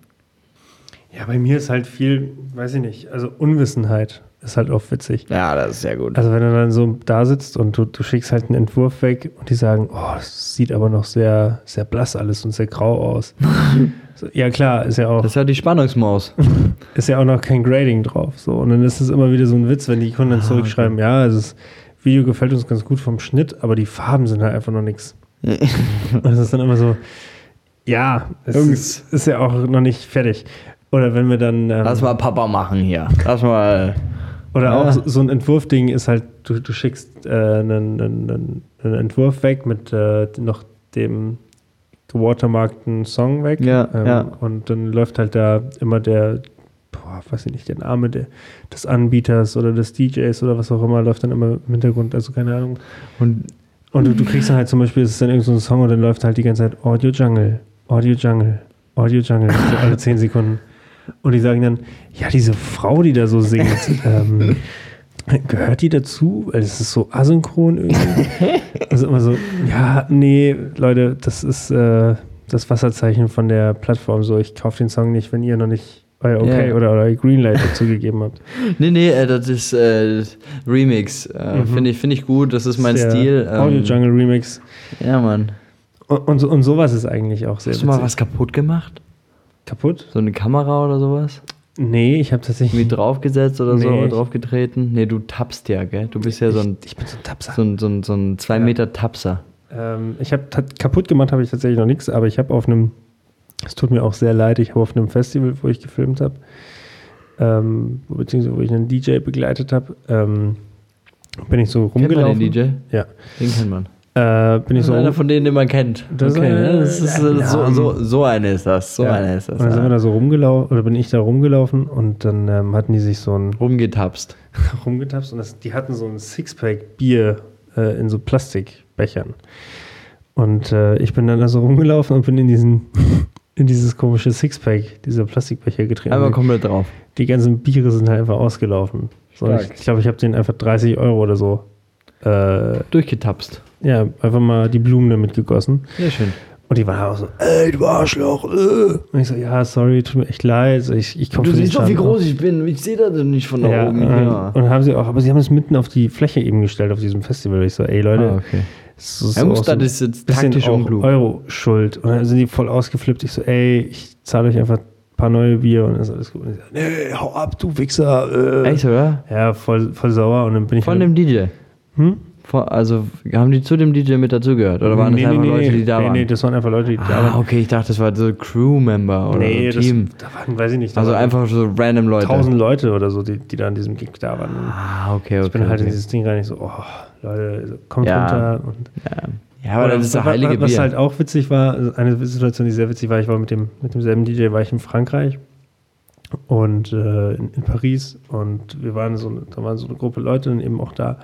Ja, bei mir ist halt viel, weiß ich nicht, also Unwissenheit ist halt auch witzig. Ja, das ist sehr gut. Also wenn du dann so da sitzt und du, du schickst halt einen Entwurf weg und die sagen, oh, das sieht aber noch sehr, sehr blass alles und sehr grau aus. so, ja klar, ist ja auch. Das ist ja die Spannungsmaus. ist ja auch noch kein Grading drauf. So. Und dann ist es immer wieder so ein Witz, wenn die Kunden dann ah, zurückschreiben, okay. ja, also das Video gefällt uns ganz gut vom Schnitt, aber die Farben sind halt einfach noch nichts. und das ist dann immer so, ja, es ist, ist, ja auch noch nicht fertig. Oder wenn wir dann. Ähm, Lass mal Papa machen hier. Lass mal. Oder ja. auch so, so ein Entwurfding ist halt, du, du schickst äh, einen, einen, einen, Entwurf weg mit äh, noch dem gewatermarkten Song weg. Ja, ähm, ja. Und dann läuft halt da immer der, boah, weiß ich nicht, der Name der, des Anbieters oder des DJs oder was auch immer, läuft dann immer im Hintergrund, also keine Ahnung. Und, und du, du kriegst dann halt zum Beispiel, es ist dann irgendein so Song und dann läuft halt die ganze Zeit Audio Jungle, Audio Jungle, Audio Jungle, so alle 10 Sekunden. Und die sagen dann, ja, diese Frau, die da so singt, ähm, gehört die dazu? Weil es ist so asynchron irgendwie. also immer so, ja, nee, Leute, das ist äh, das Wasserzeichen von der Plattform. So, ich kaufe den Song nicht, wenn ihr noch nicht euer Okay yeah. oder euer Greenlight dazu gegeben habt. Nee, nee, äh, das ist äh, Remix. Äh, mhm. Finde ich, find ich gut, das ist mein ist Stil. Ähm, Audio Jungle Remix. Ja, Mann. Und, und, und sowas ist eigentlich auch sehr Hast du mal was kaputt gemacht? Kaputt? So eine Kamera oder sowas? Nee, ich habe tatsächlich. Irgendwie draufgesetzt oder nee. so oder draufgetreten? Nee, du tappst ja, gell? Du bist ja so ein. Ich, ich bin so ein Tapser. So ein, so ein, so ein zwei ja. Meter Tapser. Ähm, ich habe kaputt gemacht, habe ich tatsächlich noch nichts, aber ich habe auf einem. Es tut mir auch sehr leid, ich habe auf einem Festival, wo ich gefilmt habe, ähm, beziehungsweise wo ich einen DJ begleitet habe, ähm, bin ich so rumgelaufen. Kennt man den DJ? Ja. Den kennt man. Äh, bin ich so einer von denen, den man kennt. Das okay, ne? das ist, ja, so, so, so eine ist das. So ja. eine ist das. Und dann sind wir da so rumgelaufen, oder bin ich da rumgelaufen und dann ähm, hatten die sich so ein. Rumgetapst. rumgetapst und das, die hatten so ein Sixpack Bier äh, in so Plastikbechern. Und äh, ich bin dann da so rumgelaufen und bin in diesen. in dieses komische Sixpack, dieser Plastikbecher getreten. Einmal komplett drauf. Die ganzen Biere sind halt einfach ausgelaufen. So, ich glaube, ich, glaub, ich habe denen einfach 30 Euro oder so äh, durchgetapst. Ja, einfach mal die Blumen damit gegossen. Sehr schön. Und die waren auch so, ey, du Arschloch. Äh. Und ich so, ja, sorry, tut mir echt leid. Ich, ich du siehst doch, wie groß ich bin. Ich sehe das nicht von da ja, oben. Ja. Und haben sie auch, aber sie haben es mitten auf die Fläche eben gestellt, auf diesem Festival. Ich so, ey, Leute. Ah, okay. Das ist, ja, so ist jetzt taktisch unklug. Euro Schuld. Und dann sind die voll ausgeflippt. Ich so, ey, ich zahle euch einfach ein paar neue Bier und dann ist alles gut. Und ich so, nee, hau ab, du Wichser. Äh. Echt, oder? Ja, voll, voll sauer. Und dann bin ich. Von halt, dem DJ. Hm? Also haben die zu dem DJ mit dazugehört? Oder waren nee, das einfach nee, Leute, die da nee, waren? Nee, das waren einfach Leute, die ah, da waren. okay, ich dachte, das war so Crew-Member oder nee, so Team. Das, da waren, weiß ich nicht. Also einfach so random Leute. Tausend Leute oder so, die, die da an diesem Gig da waren. Ah, okay, okay. Ich bin halt okay. in dieses Ding rein, ich so, oh, Leute, kommt ja. runter. Und ja. ja, aber das ist der heilige was, Bier. Was halt auch witzig war, also eine Situation, die sehr witzig war, ich war mit, dem, mit demselben DJ, war ich in Frankreich und äh, in, in, Paris und wir waren so, da waren so eine Gruppe Leute dann eben auch da.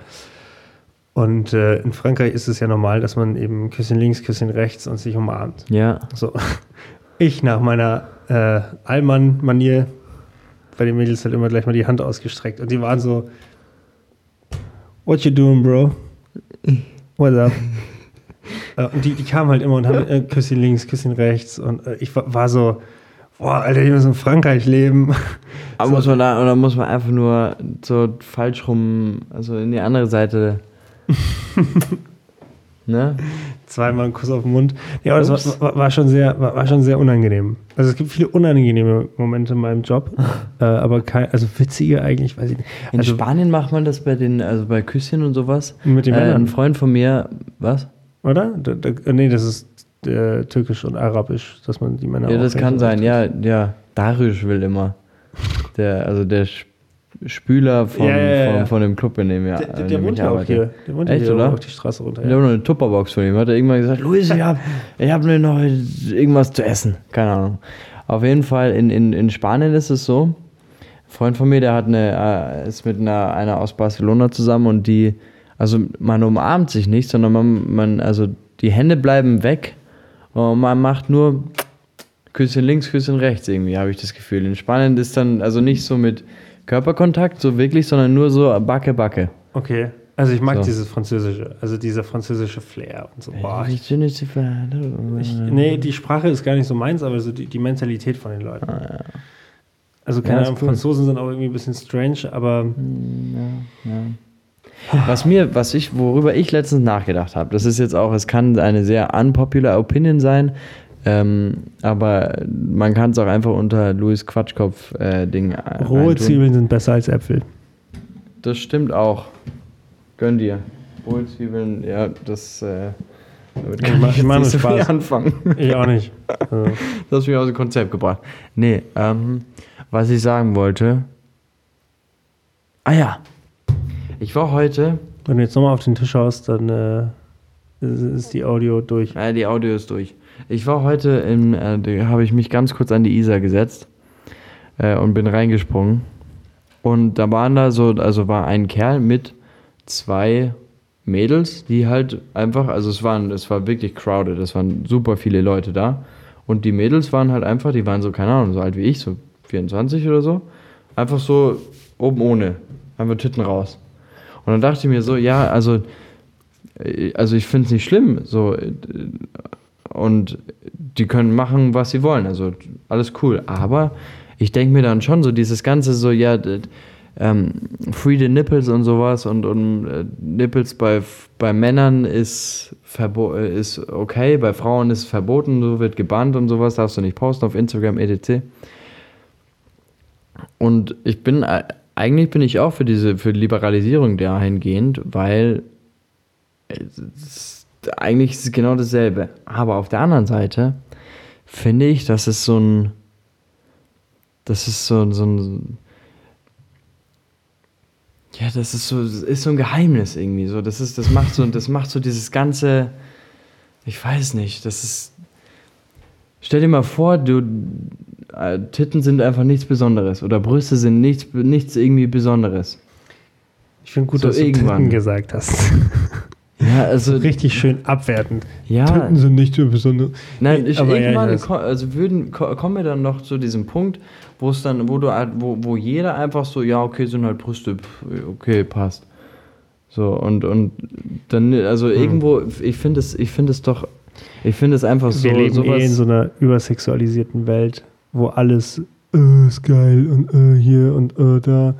Und äh, in Frankreich ist es ja normal, dass man eben Küsschen links, Küsschen rechts und sich umarmt. Ja. So. Ich nach meiner äh, Allmann-Manier bei den Mädels halt immer gleich mal die Hand ausgestreckt. Und die waren so, What you doing, bro? What's up? äh, und die, die kamen halt immer und haben äh, Küsschen links, Küsschen rechts. Und äh, ich war, war, so, boah, Alter, ich muss in Frankreich leben. Aber so. muss man da, oder muss man einfach nur so falsch rum, also in die andere Seite ne? Zweimal ein Kuss auf den Mund. Ja, aber das war, war, schon sehr, war, war, schon sehr unangenehm. Also es gibt viele unangenehme Momente in meinem Job, äh, aber kein, also witzige eigentlich, weiß ich nicht. In also, Spanien macht man das bei den, also bei Küsschen und sowas. Mit den äh, Ein Freund von mir, was? Oder? Da, da, nee, das ist äh, türkisch und arabisch, dass man die Männer Ja, das kann sein, ja, ja. Darisch will immer. Der, also der Sp- Spüler vom, Ja, ja, ja, ja. Vom, von dem Club, in dem ja. Der, der, der wohnt ja auch hier. Der wohnt Echt, hier oder? auch die Straße runter. Ich habe noch eine Tupperbox von ihm. Hat er irgendwann gesagt, Luis, ich habe ich hab nur noch irgendwas zu essen. Keine Ahnung. Auf jeden Fall, in, in, in Spanien ist es so, ein Freund von mir, der hat eine, äh, ist mit einer, einer aus Barcelona zusammen und die, also man umarmt sich nicht, sondern man, man, also die Hände bleiben weg und man macht nur Küsschen links, Küsschen rechts irgendwie, habe ich das Gefühl. In Spanien ist dann also nicht so mit Körperkontakt, so wirklich, sondern nur so Backe, Backe. Okay. Also ich mag So. dieses französische, also dieser französische Flair und so. Boah, ich, ich, nee, die Sprache ist gar nicht so meins, aber so die, die Mentalität von den Leuten. Ah, Also Ja, keine ist Ahnung, cool. Franzosen sind auch irgendwie ein bisschen strange, aber Was mir, was ich, worüber ich letztens nachgedacht habe, das ist jetzt auch, es kann eine sehr unpopular Opinion sein, ähm, aber man kann es auch einfach unter Louis Quatschkopf äh, äh, rohe reintun. Zwiebeln sind besser als Äpfel. Das stimmt auch. Gönn dir. Rohe Zwiebeln, ja, das äh, damit kann ich ich jetzt nicht so viel anfangen. Ich auch nicht. Also, Das hast mich aus dem Konzept gebracht. Nee, ähm, was ich sagen wollte. Ah ja. Ich war heute. wenn du jetzt nochmal auf den Tisch haust, dann äh, ist, ist die Audio durch. Ja, die Audio ist durch. Ich war heute in, äh, habe ich mich ganz kurz an die Isar gesetzt äh, und bin reingesprungen. Und da waren da so, also war ein Kerl mit zwei Mädels, die halt einfach, also es waren, es war wirklich crowded, es waren super viele Leute da. Und die Mädels waren halt einfach, die waren so, keine Ahnung, so alt wie ich, so 24 oder so. Einfach so oben ohne. Einfach Titten raus. Und dann dachte ich mir so, ja, also, äh, also ich finde es nicht schlimm, so, äh, und die können machen, was sie wollen. Also alles cool. Aber ich denke mir dann schon so, dieses Ganze so, ja, ähm, Free the Nipples und sowas und, und äh, Nipples bei, bei Männern ist, äh, ist okay, bei Frauen ist verboten, so wird gebannt und sowas, darfst du nicht posten auf Instagram, etc. Und ich bin, äh, eigentlich bin ich auch für diese, für Liberalisierung dahingehend, weil es ist, eigentlich ist es genau dasselbe. Aber auf der anderen Seite finde ich, dass es so ein, das ist so, so ein, ja, das ist so, das ist so ein Geheimnis irgendwie. So, das ist, das macht so, das macht so dieses ganze, ich weiß nicht, das ist. Stell dir mal vor, du äh, Titten sind einfach nichts Besonderes oder Brüste sind nichts, nichts irgendwie Besonderes. Ich finde gut, So dass du irgendwann. Titten gesagt hast. Ja, also Richtig schön abwertend. ja, Titten sind nicht so besonders. Nein, ich, Aber ja, ich irgendwann weiß. ko- also würden, ko kommen wir dann noch zu diesem Punkt, wo es dann, wo du halt- wo, wo jeder einfach so, ja, okay, sind halt Brüste, okay, passt. So, und, und dann, also Hm. irgendwo, ich finde es, ich finde es doch, ich finde es einfach so, Wir leben sowas, eh in so einer übersexualisierten Welt, wo alles äh, ist geil und äh, hier und äh, da.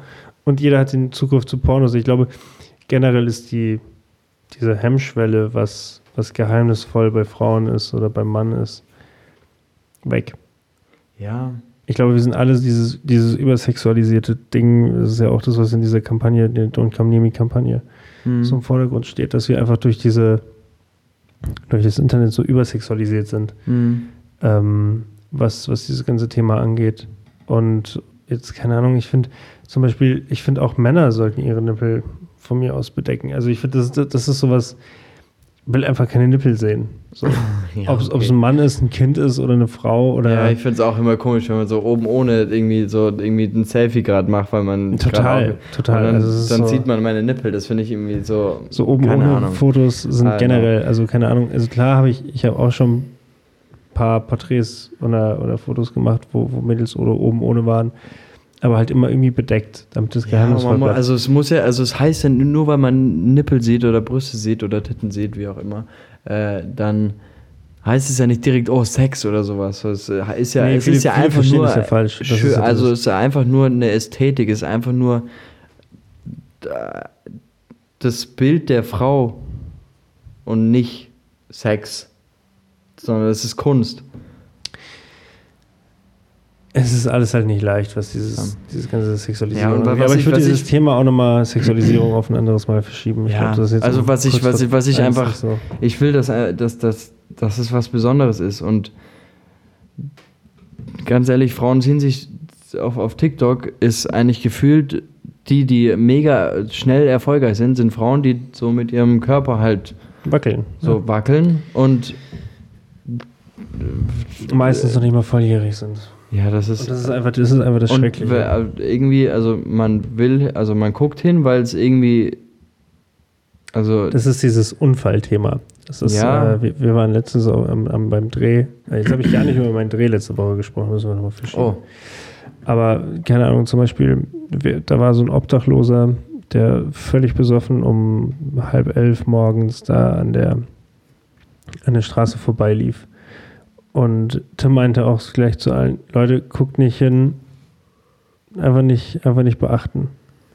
Und jeder hat den Zugriff zu Pornos. Ich glaube, generell ist die diese Hemmschwelle, was, was geheimnisvoll bei Frauen ist oder beim Mann ist, weg. ja, Ich glaube, wir sind alle dieses, dieses übersexualisierte Ding, das ist ja auch das, was in dieser Kampagne, der Don't Come Near Me Kampagne, hm. so im Vordergrund steht, dass wir einfach durch diese, durch das Internet so übersexualisiert sind, Hm. ähm, was, was dieses ganze Thema angeht. Und jetzt, keine Ahnung, ich finde zum Beispiel, ich finde auch Männer sollten ihre Nippel von mir aus bedecken. Also ich finde, das, das ist sowas, ich will einfach keine Nippel sehen. So. Ja, Ob es okay. ein Mann ist, ein Kind ist oder eine Frau oder Ja, ich finde es auch immer komisch, wenn man so oben ohne irgendwie so irgendwie ein Selfie gerade macht, weil man Total, total. Dann, Also dann so- sieht man meine Nippel, das finde ich irgendwie so So oben ohne Ahnung. Fotos sind Ah, generell, also keine Ahnung, also klar habe ich, ich habe auch schon ein paar Porträts oder, oder Fotos gemacht, wo, wo Mädels oder oben ohne waren, aber halt immer irgendwie bedeckt, damit das Ja, geheimnisvoll man, mu- bleibt. also es muss ja, also es heißt ja nur, weil man Nippel sieht oder Brüste sieht oder Titten sieht, wie auch immer, äh, dann heißt es ja nicht direkt, oh, Sex oder sowas. Es äh, ist ja, Nee, es viele- ist ja einfach nur, ja falsch. Schön, ist ja also es ist ja einfach nur eine Ästhetik, es ist einfach nur äh, das Bild der Frau und nicht Sex, sondern es ist Kunst. Es ist alles halt nicht leicht, was dieses, Ja. dieses ganze Sexualisierung Ja, aber ich ich- würde dieses ich- Thema auch nochmal Sexualisierung auf ein anderes Mal verschieben. Ich Ja, glaub, das jetzt also was ich- was ich- was ich einfach- So. Ich will, dass, äh, dass, dass, dass es was Besonderes ist. Und ganz ehrlich, Frauen ziehen sich auf, auf TikTok ist eigentlich gefühlt, die, die mega schnell erfolgreich sind, sind Frauen, die so mit ihrem Körper halt Wackeln. so wackeln und Meistens noch nicht mal volljährig sind. Ja, das ist. Und das ist einfach das, ist einfach das und Schreckliche. wer- irgendwie, also man will, also man guckt hin, weil es irgendwie, also Das ist dieses Unfallthema. Das ist, Ja. äh, wir, wir waren letztens auch am, am, beim Dreh. Äh, Jetzt habe ich gar nicht über meinen Dreh letzte Woche gesprochen, müssen wir nochmal verschieben. oh, Aber keine Ahnung, zum Beispiel, wir, da war so ein Obdachloser, der völlig besoffen um halb elf morgens da an der, an der Straße vorbeilief. Und Tim meinte auch gleich zu allen, Leute, guckt nicht hin, einfach nicht, einfach nicht beachten.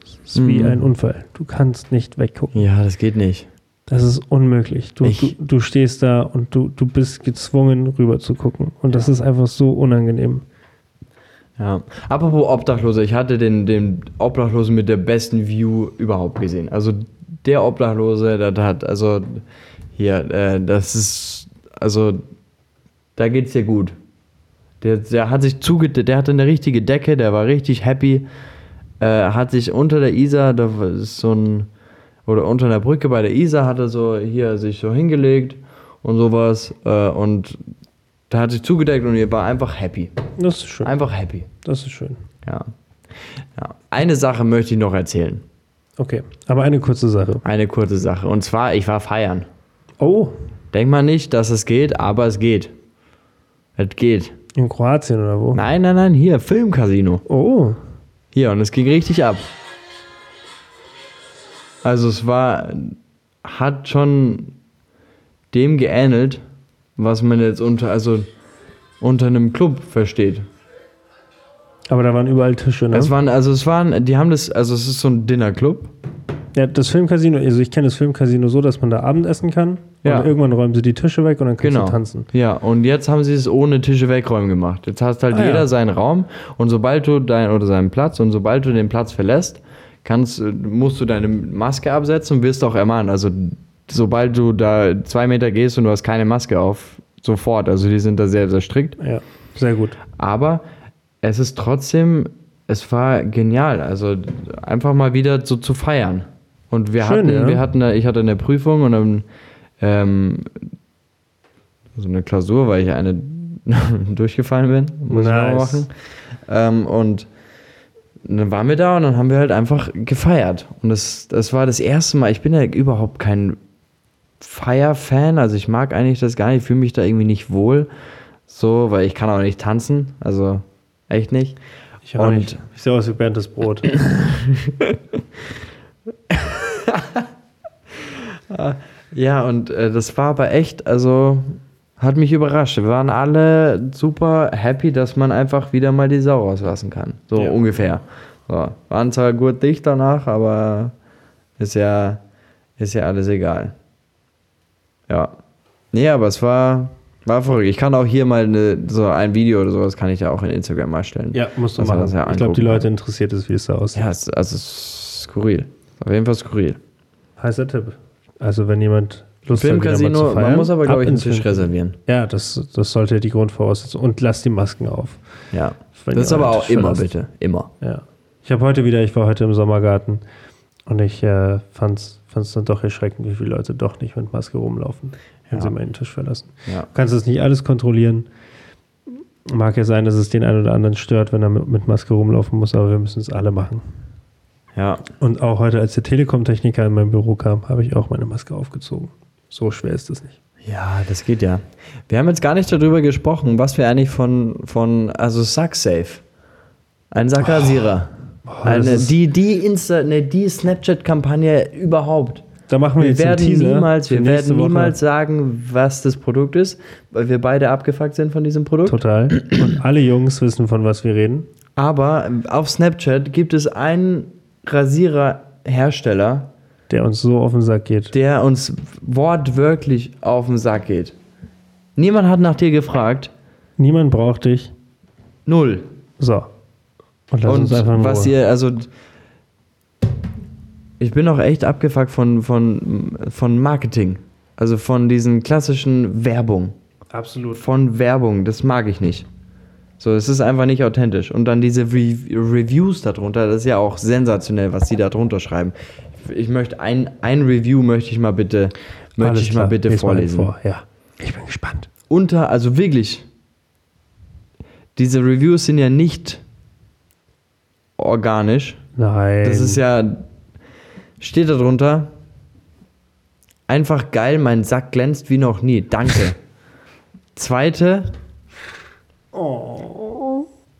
Es ist wie Mhm. ein Unfall. Du kannst nicht weggucken. ja, das geht nicht. Das ist unmöglich. Du, du, du stehst da und du, du bist gezwungen, rüber zu gucken. Und das ist einfach so unangenehm. Ja. Apropos Obdachlose, ich hatte den, den Obdachlosen mit der besten View überhaupt gesehen. Also der Obdachlose, der, der hat, also hier, äh, das ist, also da geht's dir gut. Der, der hat sich zugedeckt, der hatte eine richtige Decke, der war richtig happy. Äh, hat sich unter der Isar, da ist so ein, oder unter einer Brücke bei der Isar hat er so hier sich so hingelegt und sowas. Äh, und der hat sich zugedeckt und er war einfach happy. Das ist schön. Einfach happy. Das ist schön. Ja. ja. Eine Sache möchte ich noch erzählen. Okay, aber eine kurze Sache. Eine kurze Sache. Und zwar, ich war feiern. Oh, Denk mal nicht, dass es geht, aber es geht. Es geht. in Kroatien oder wo? Nein, nein, nein, hier, Filmcasino. Oh, Hier, und es ging richtig ab. Also es war, hat schon dem geähnelt, was man jetzt unter, also unter einem Club versteht. aber da waren überall Tische, ne? Es waren, also es waren, die haben das, also es ist so ein Dinnerclub. Ja, das Filmcasino, also ich kenne das Filmcasino so, dass man da Abendessen kann. Ja. Und irgendwann räumen sie die Tische weg und dann kannst Genau. du tanzen. Ja, und jetzt haben sie es ohne Tische wegräumen gemacht. Jetzt hast halt Ah, jeder ja. seinen Raum und sobald du dein oder seinen Platz und sobald du den Platz verlässt, kannst, musst du deine Maske absetzen und wirst auch ermahnt. Also sobald du da zwei Meter gehst und du hast keine Maske auf, sofort. Also die sind da sehr, sehr strikt. Ja, sehr gut. Aber es ist trotzdem, es war genial. Also einfach mal wieder so zu feiern. Und wir Schön, hatten, ja. wir hatten, da- ich hatte eine Prüfung und dann ähm, so eine Klausur, weil ich eine durchgefallen bin, muss ich Nice. noch machen. Ähm, und dann waren wir da und dann haben wir halt einfach gefeiert. Und das, das war das erste Mal, ich bin ja überhaupt kein Feier-Fan, also ich mag eigentlich das gar nicht, ich fühle mich da irgendwie nicht wohl. So, weil ich kann auch nicht tanzen, also echt nicht. Ich auch Und- nicht. Ich sehe aus wie Bernd das Brot. Ja, und äh, das war aber echt, also hat mich überrascht. Wir waren alle super happy, dass man einfach wieder mal die Sau rauslassen kann. So Ja. ungefähr. So. Waren zwar gut dicht danach, aber ist ja, ist ja alles egal. Ja. Nee, aber es war, war verrückt. Ich kann auch hier mal eine, so ein Video oder sowas kann ich ja auch in Instagram mal stellen. ja, musst du machen. das ja ich glaube, die Leute interessiert es, wie es da aussieht. Ja, es, also es ist skurril. Auf jeden Fall skurril. Heißer Tipp. Also wenn jemand Lust hat, wieder mal zu feiern, man muss aber, ab glaube ich, einen Tisch reservieren. Ja, das, das sollte die Grundvoraussetzung. Und lasst die Masken auf. Ja. Das ist aber auch immer, verlasst. bitte. Immer. Ja. Ich habe heute wieder, ich war heute im Sommergarten und ich äh, fand es dann doch erschreckend, wie viele Leute doch nicht mit Maske rumlaufen, wenn Ja. sie mal den Tisch verlassen. Ja. Du kannst es nicht alles kontrollieren. Mag ja sein, dass es den einen oder anderen stört, wenn er mit Maske rumlaufen muss, aber wir müssen es alle machen. Ja. Und auch heute, als der Telekom-Techniker in mein Büro kam, habe ich auch meine Maske aufgezogen. So schwer ist es nicht. Ja, das geht ja. Wir haben jetzt gar nicht darüber gesprochen, was wir eigentlich von, von also Sacksafe. Ein Sackrasierer. das Eine, ist- die, die Insta, ne, die Snapchat-Kampagne überhaupt. Da machen wir, Wir jetzt werden einen Teaser. niemals, wir werden Woche. niemals sagen, was das Produkt ist, weil wir beide abgefuckt sind von diesem Produkt. Total. Und alle Jungs wissen, von was wir reden. Aber auf Snapchat gibt es einen Rasiererhersteller, Der uns so auf den Sack geht. der uns wortwörtlich auf den Sack geht. Niemand hat nach dir gefragt. Niemand braucht dich. Null. So. Und lass Und uns einfach in was ihr, also. Ich bin auch echt abgefuckt von, von, von Marketing. Also von diesen klassischen Werbung. Absolut. Von Werbung. Das mag ich nicht. So, es ist einfach nicht authentisch. Und dann diese Re Reviews darunter, das ist ja auch sensationell, was die da drunter schreiben. Ich möchte ein, ein Review möchte ich mal bitte, möchte Alles ich mal bitte Lies mal vorlesen. Vor. Ja, ich bin gespannt. Unter, also wirklich, diese Reviews sind ja nicht organisch. Nein. Das ist ja, steht da drunter, einfach geil, mein Sack glänzt wie noch nie. Danke. Zweite,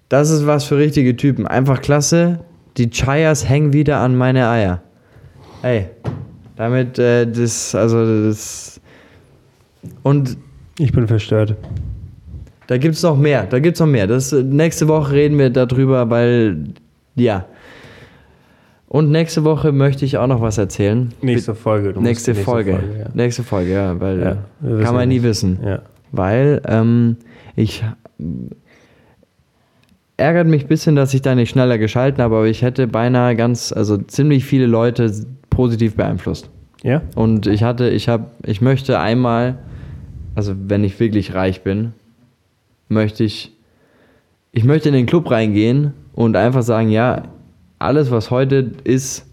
das ist was für richtige Typen. Einfach klasse, die Chayas hängen wieder an meine Eier. Ey, damit, äh, das, also das, und Ich bin verstört. da gibt es noch mehr, da gibt es noch mehr. Das, nächste Woche reden wir darüber, weil, ja. Und nächste Woche möchte ich auch noch was erzählen. Nächste Folge. Du musst Nächste, die Folge. ja. Nächste Folge, ja, weil Ja, kann man ja nie wissen. Ja. Weil ähm, ich ärgert mich ein bisschen, dass ich da nicht schneller geschalten habe, aber ich hätte beinahe ganz, also ziemlich viele Leute positiv beeinflusst. Ja? Und ich hatte, ich habe, ich möchte einmal, also wenn ich wirklich reich bin, möchte ich, ich möchte in den Club reingehen und einfach sagen, ja, alles was heute ist,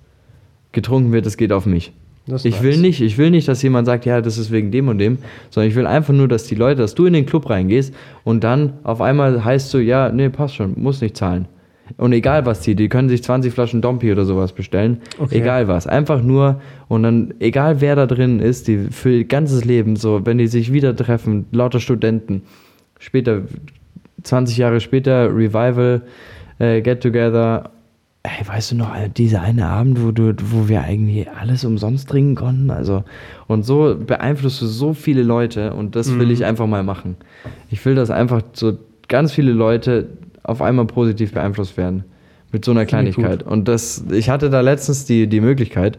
getrunken wird, das geht auf mich. Das Ich will nicht, ich will nicht, dass jemand sagt, ja, das ist wegen dem und dem, sondern ich will einfach nur, dass die Leute, dass du in den Club reingehst und dann auf einmal heißt so, ja, nee, passt schon, muss nicht zahlen. Und egal was die, die können sich 20 Flaschen Dompi oder sowas bestellen. Okay. Egal was. Einfach nur, und dann, egal wer da drin ist, die für ihr ganzes Leben, so, wenn die sich wieder treffen, lauter Studenten, später, 20 Jahre später, Revival, äh, Get Together, Ey, weißt du noch, dieser eine Abend, wo, du, wo wir eigentlich alles umsonst trinken konnten? Also, und so beeinflusst du so viele Leute und das will ich einfach mal machen. Ich will, dass einfach so ganz viele Leute auf einmal positiv beeinflusst werden. Mit so einer ich Kleinigkeit. Und das, ich hatte da letztens die, die Möglichkeit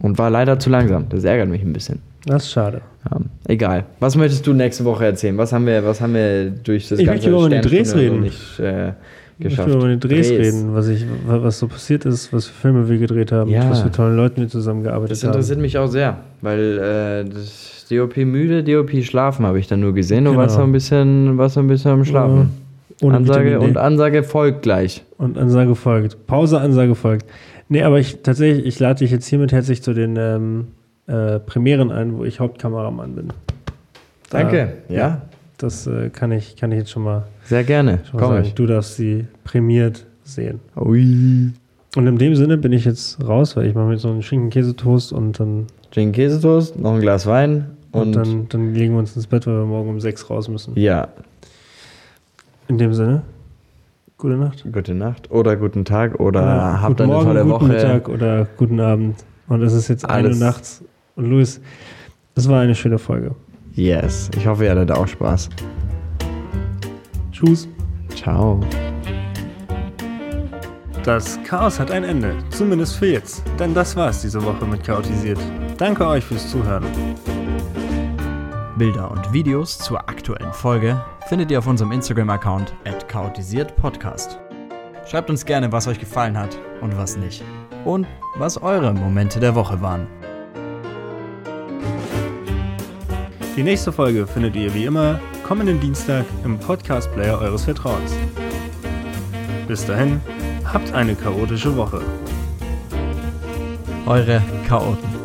und war leider zu langsam. Das ärgert mich ein bisschen. Das ist schade. Ja, egal. Was möchtest du nächste Woche erzählen? Was haben wir, was haben wir durch das Ich ganze möchte über die Drehs reden. nicht äh, Ich geschafft? will über die Drehs, reden, was, ich, wa- was so passiert ist, was für Filme wir gedreht haben, Ja. was für tollen Leuten wir zusammengearbeitet Das haben. interessiert mich auch sehr, weil äh, das DOP müde, DOP schlafen habe ich dann nur gesehen und Genau. war so ein bisschen, war so ein bisschen am Schlafen. Ohne Ansage und Ansage folgt gleich. Und Ansage folgt. Pause, Ansage folgt. Nee, aber ich tatsächlich, ich lade dich jetzt hiermit herzlich zu den ähm, äh, Premieren ein, wo ich Hauptkameramann bin. Da- Danke. Ja, Das äh, kann, ich, kann ich jetzt schon mal, sehr gerne. schon mal Komm sagen. ich. Du darfst sie prämiert sehen. Ui. Und in dem Sinne bin ich jetzt raus, weil ich mache mir jetzt noch einen Schinken-Käsetoast und dann, Gin Käsetoast, noch ein Glas Wein und, und, dann, dann legen wir uns ins Bett, weil wir morgen um sechs raus müssen. ja, In dem Sinne, gute Nacht. gute Nacht oder guten Tag oder Ja, habt guten eine Morgen, tolle guten Woche. Mittag oder guten Abend. Und es ist jetzt eine Alles. Uhr nachts. Und Luis, das war eine schöne Folge. Yes. Ich hoffe, ihr hattet auch Spaß. Tschüss. Ciao. Das Chaos hat ein Ende, zumindest für jetzt. Denn das war's diese Woche mit Chaotisiert. Danke euch fürs Zuhören. Bilder und Videos zur aktuellen Folge findet ihr auf unserem Instagram-Account chaotisiertpodcast. Schreibt uns gerne, was euch gefallen hat und was nicht. Und was eure Momente der Woche waren. Die nächste Folge findet ihr wie immer kommenden Dienstag im Podcast-Player eures Vertrauens. Bis dahin, habt eine chaotische Woche. Eure Chaoten.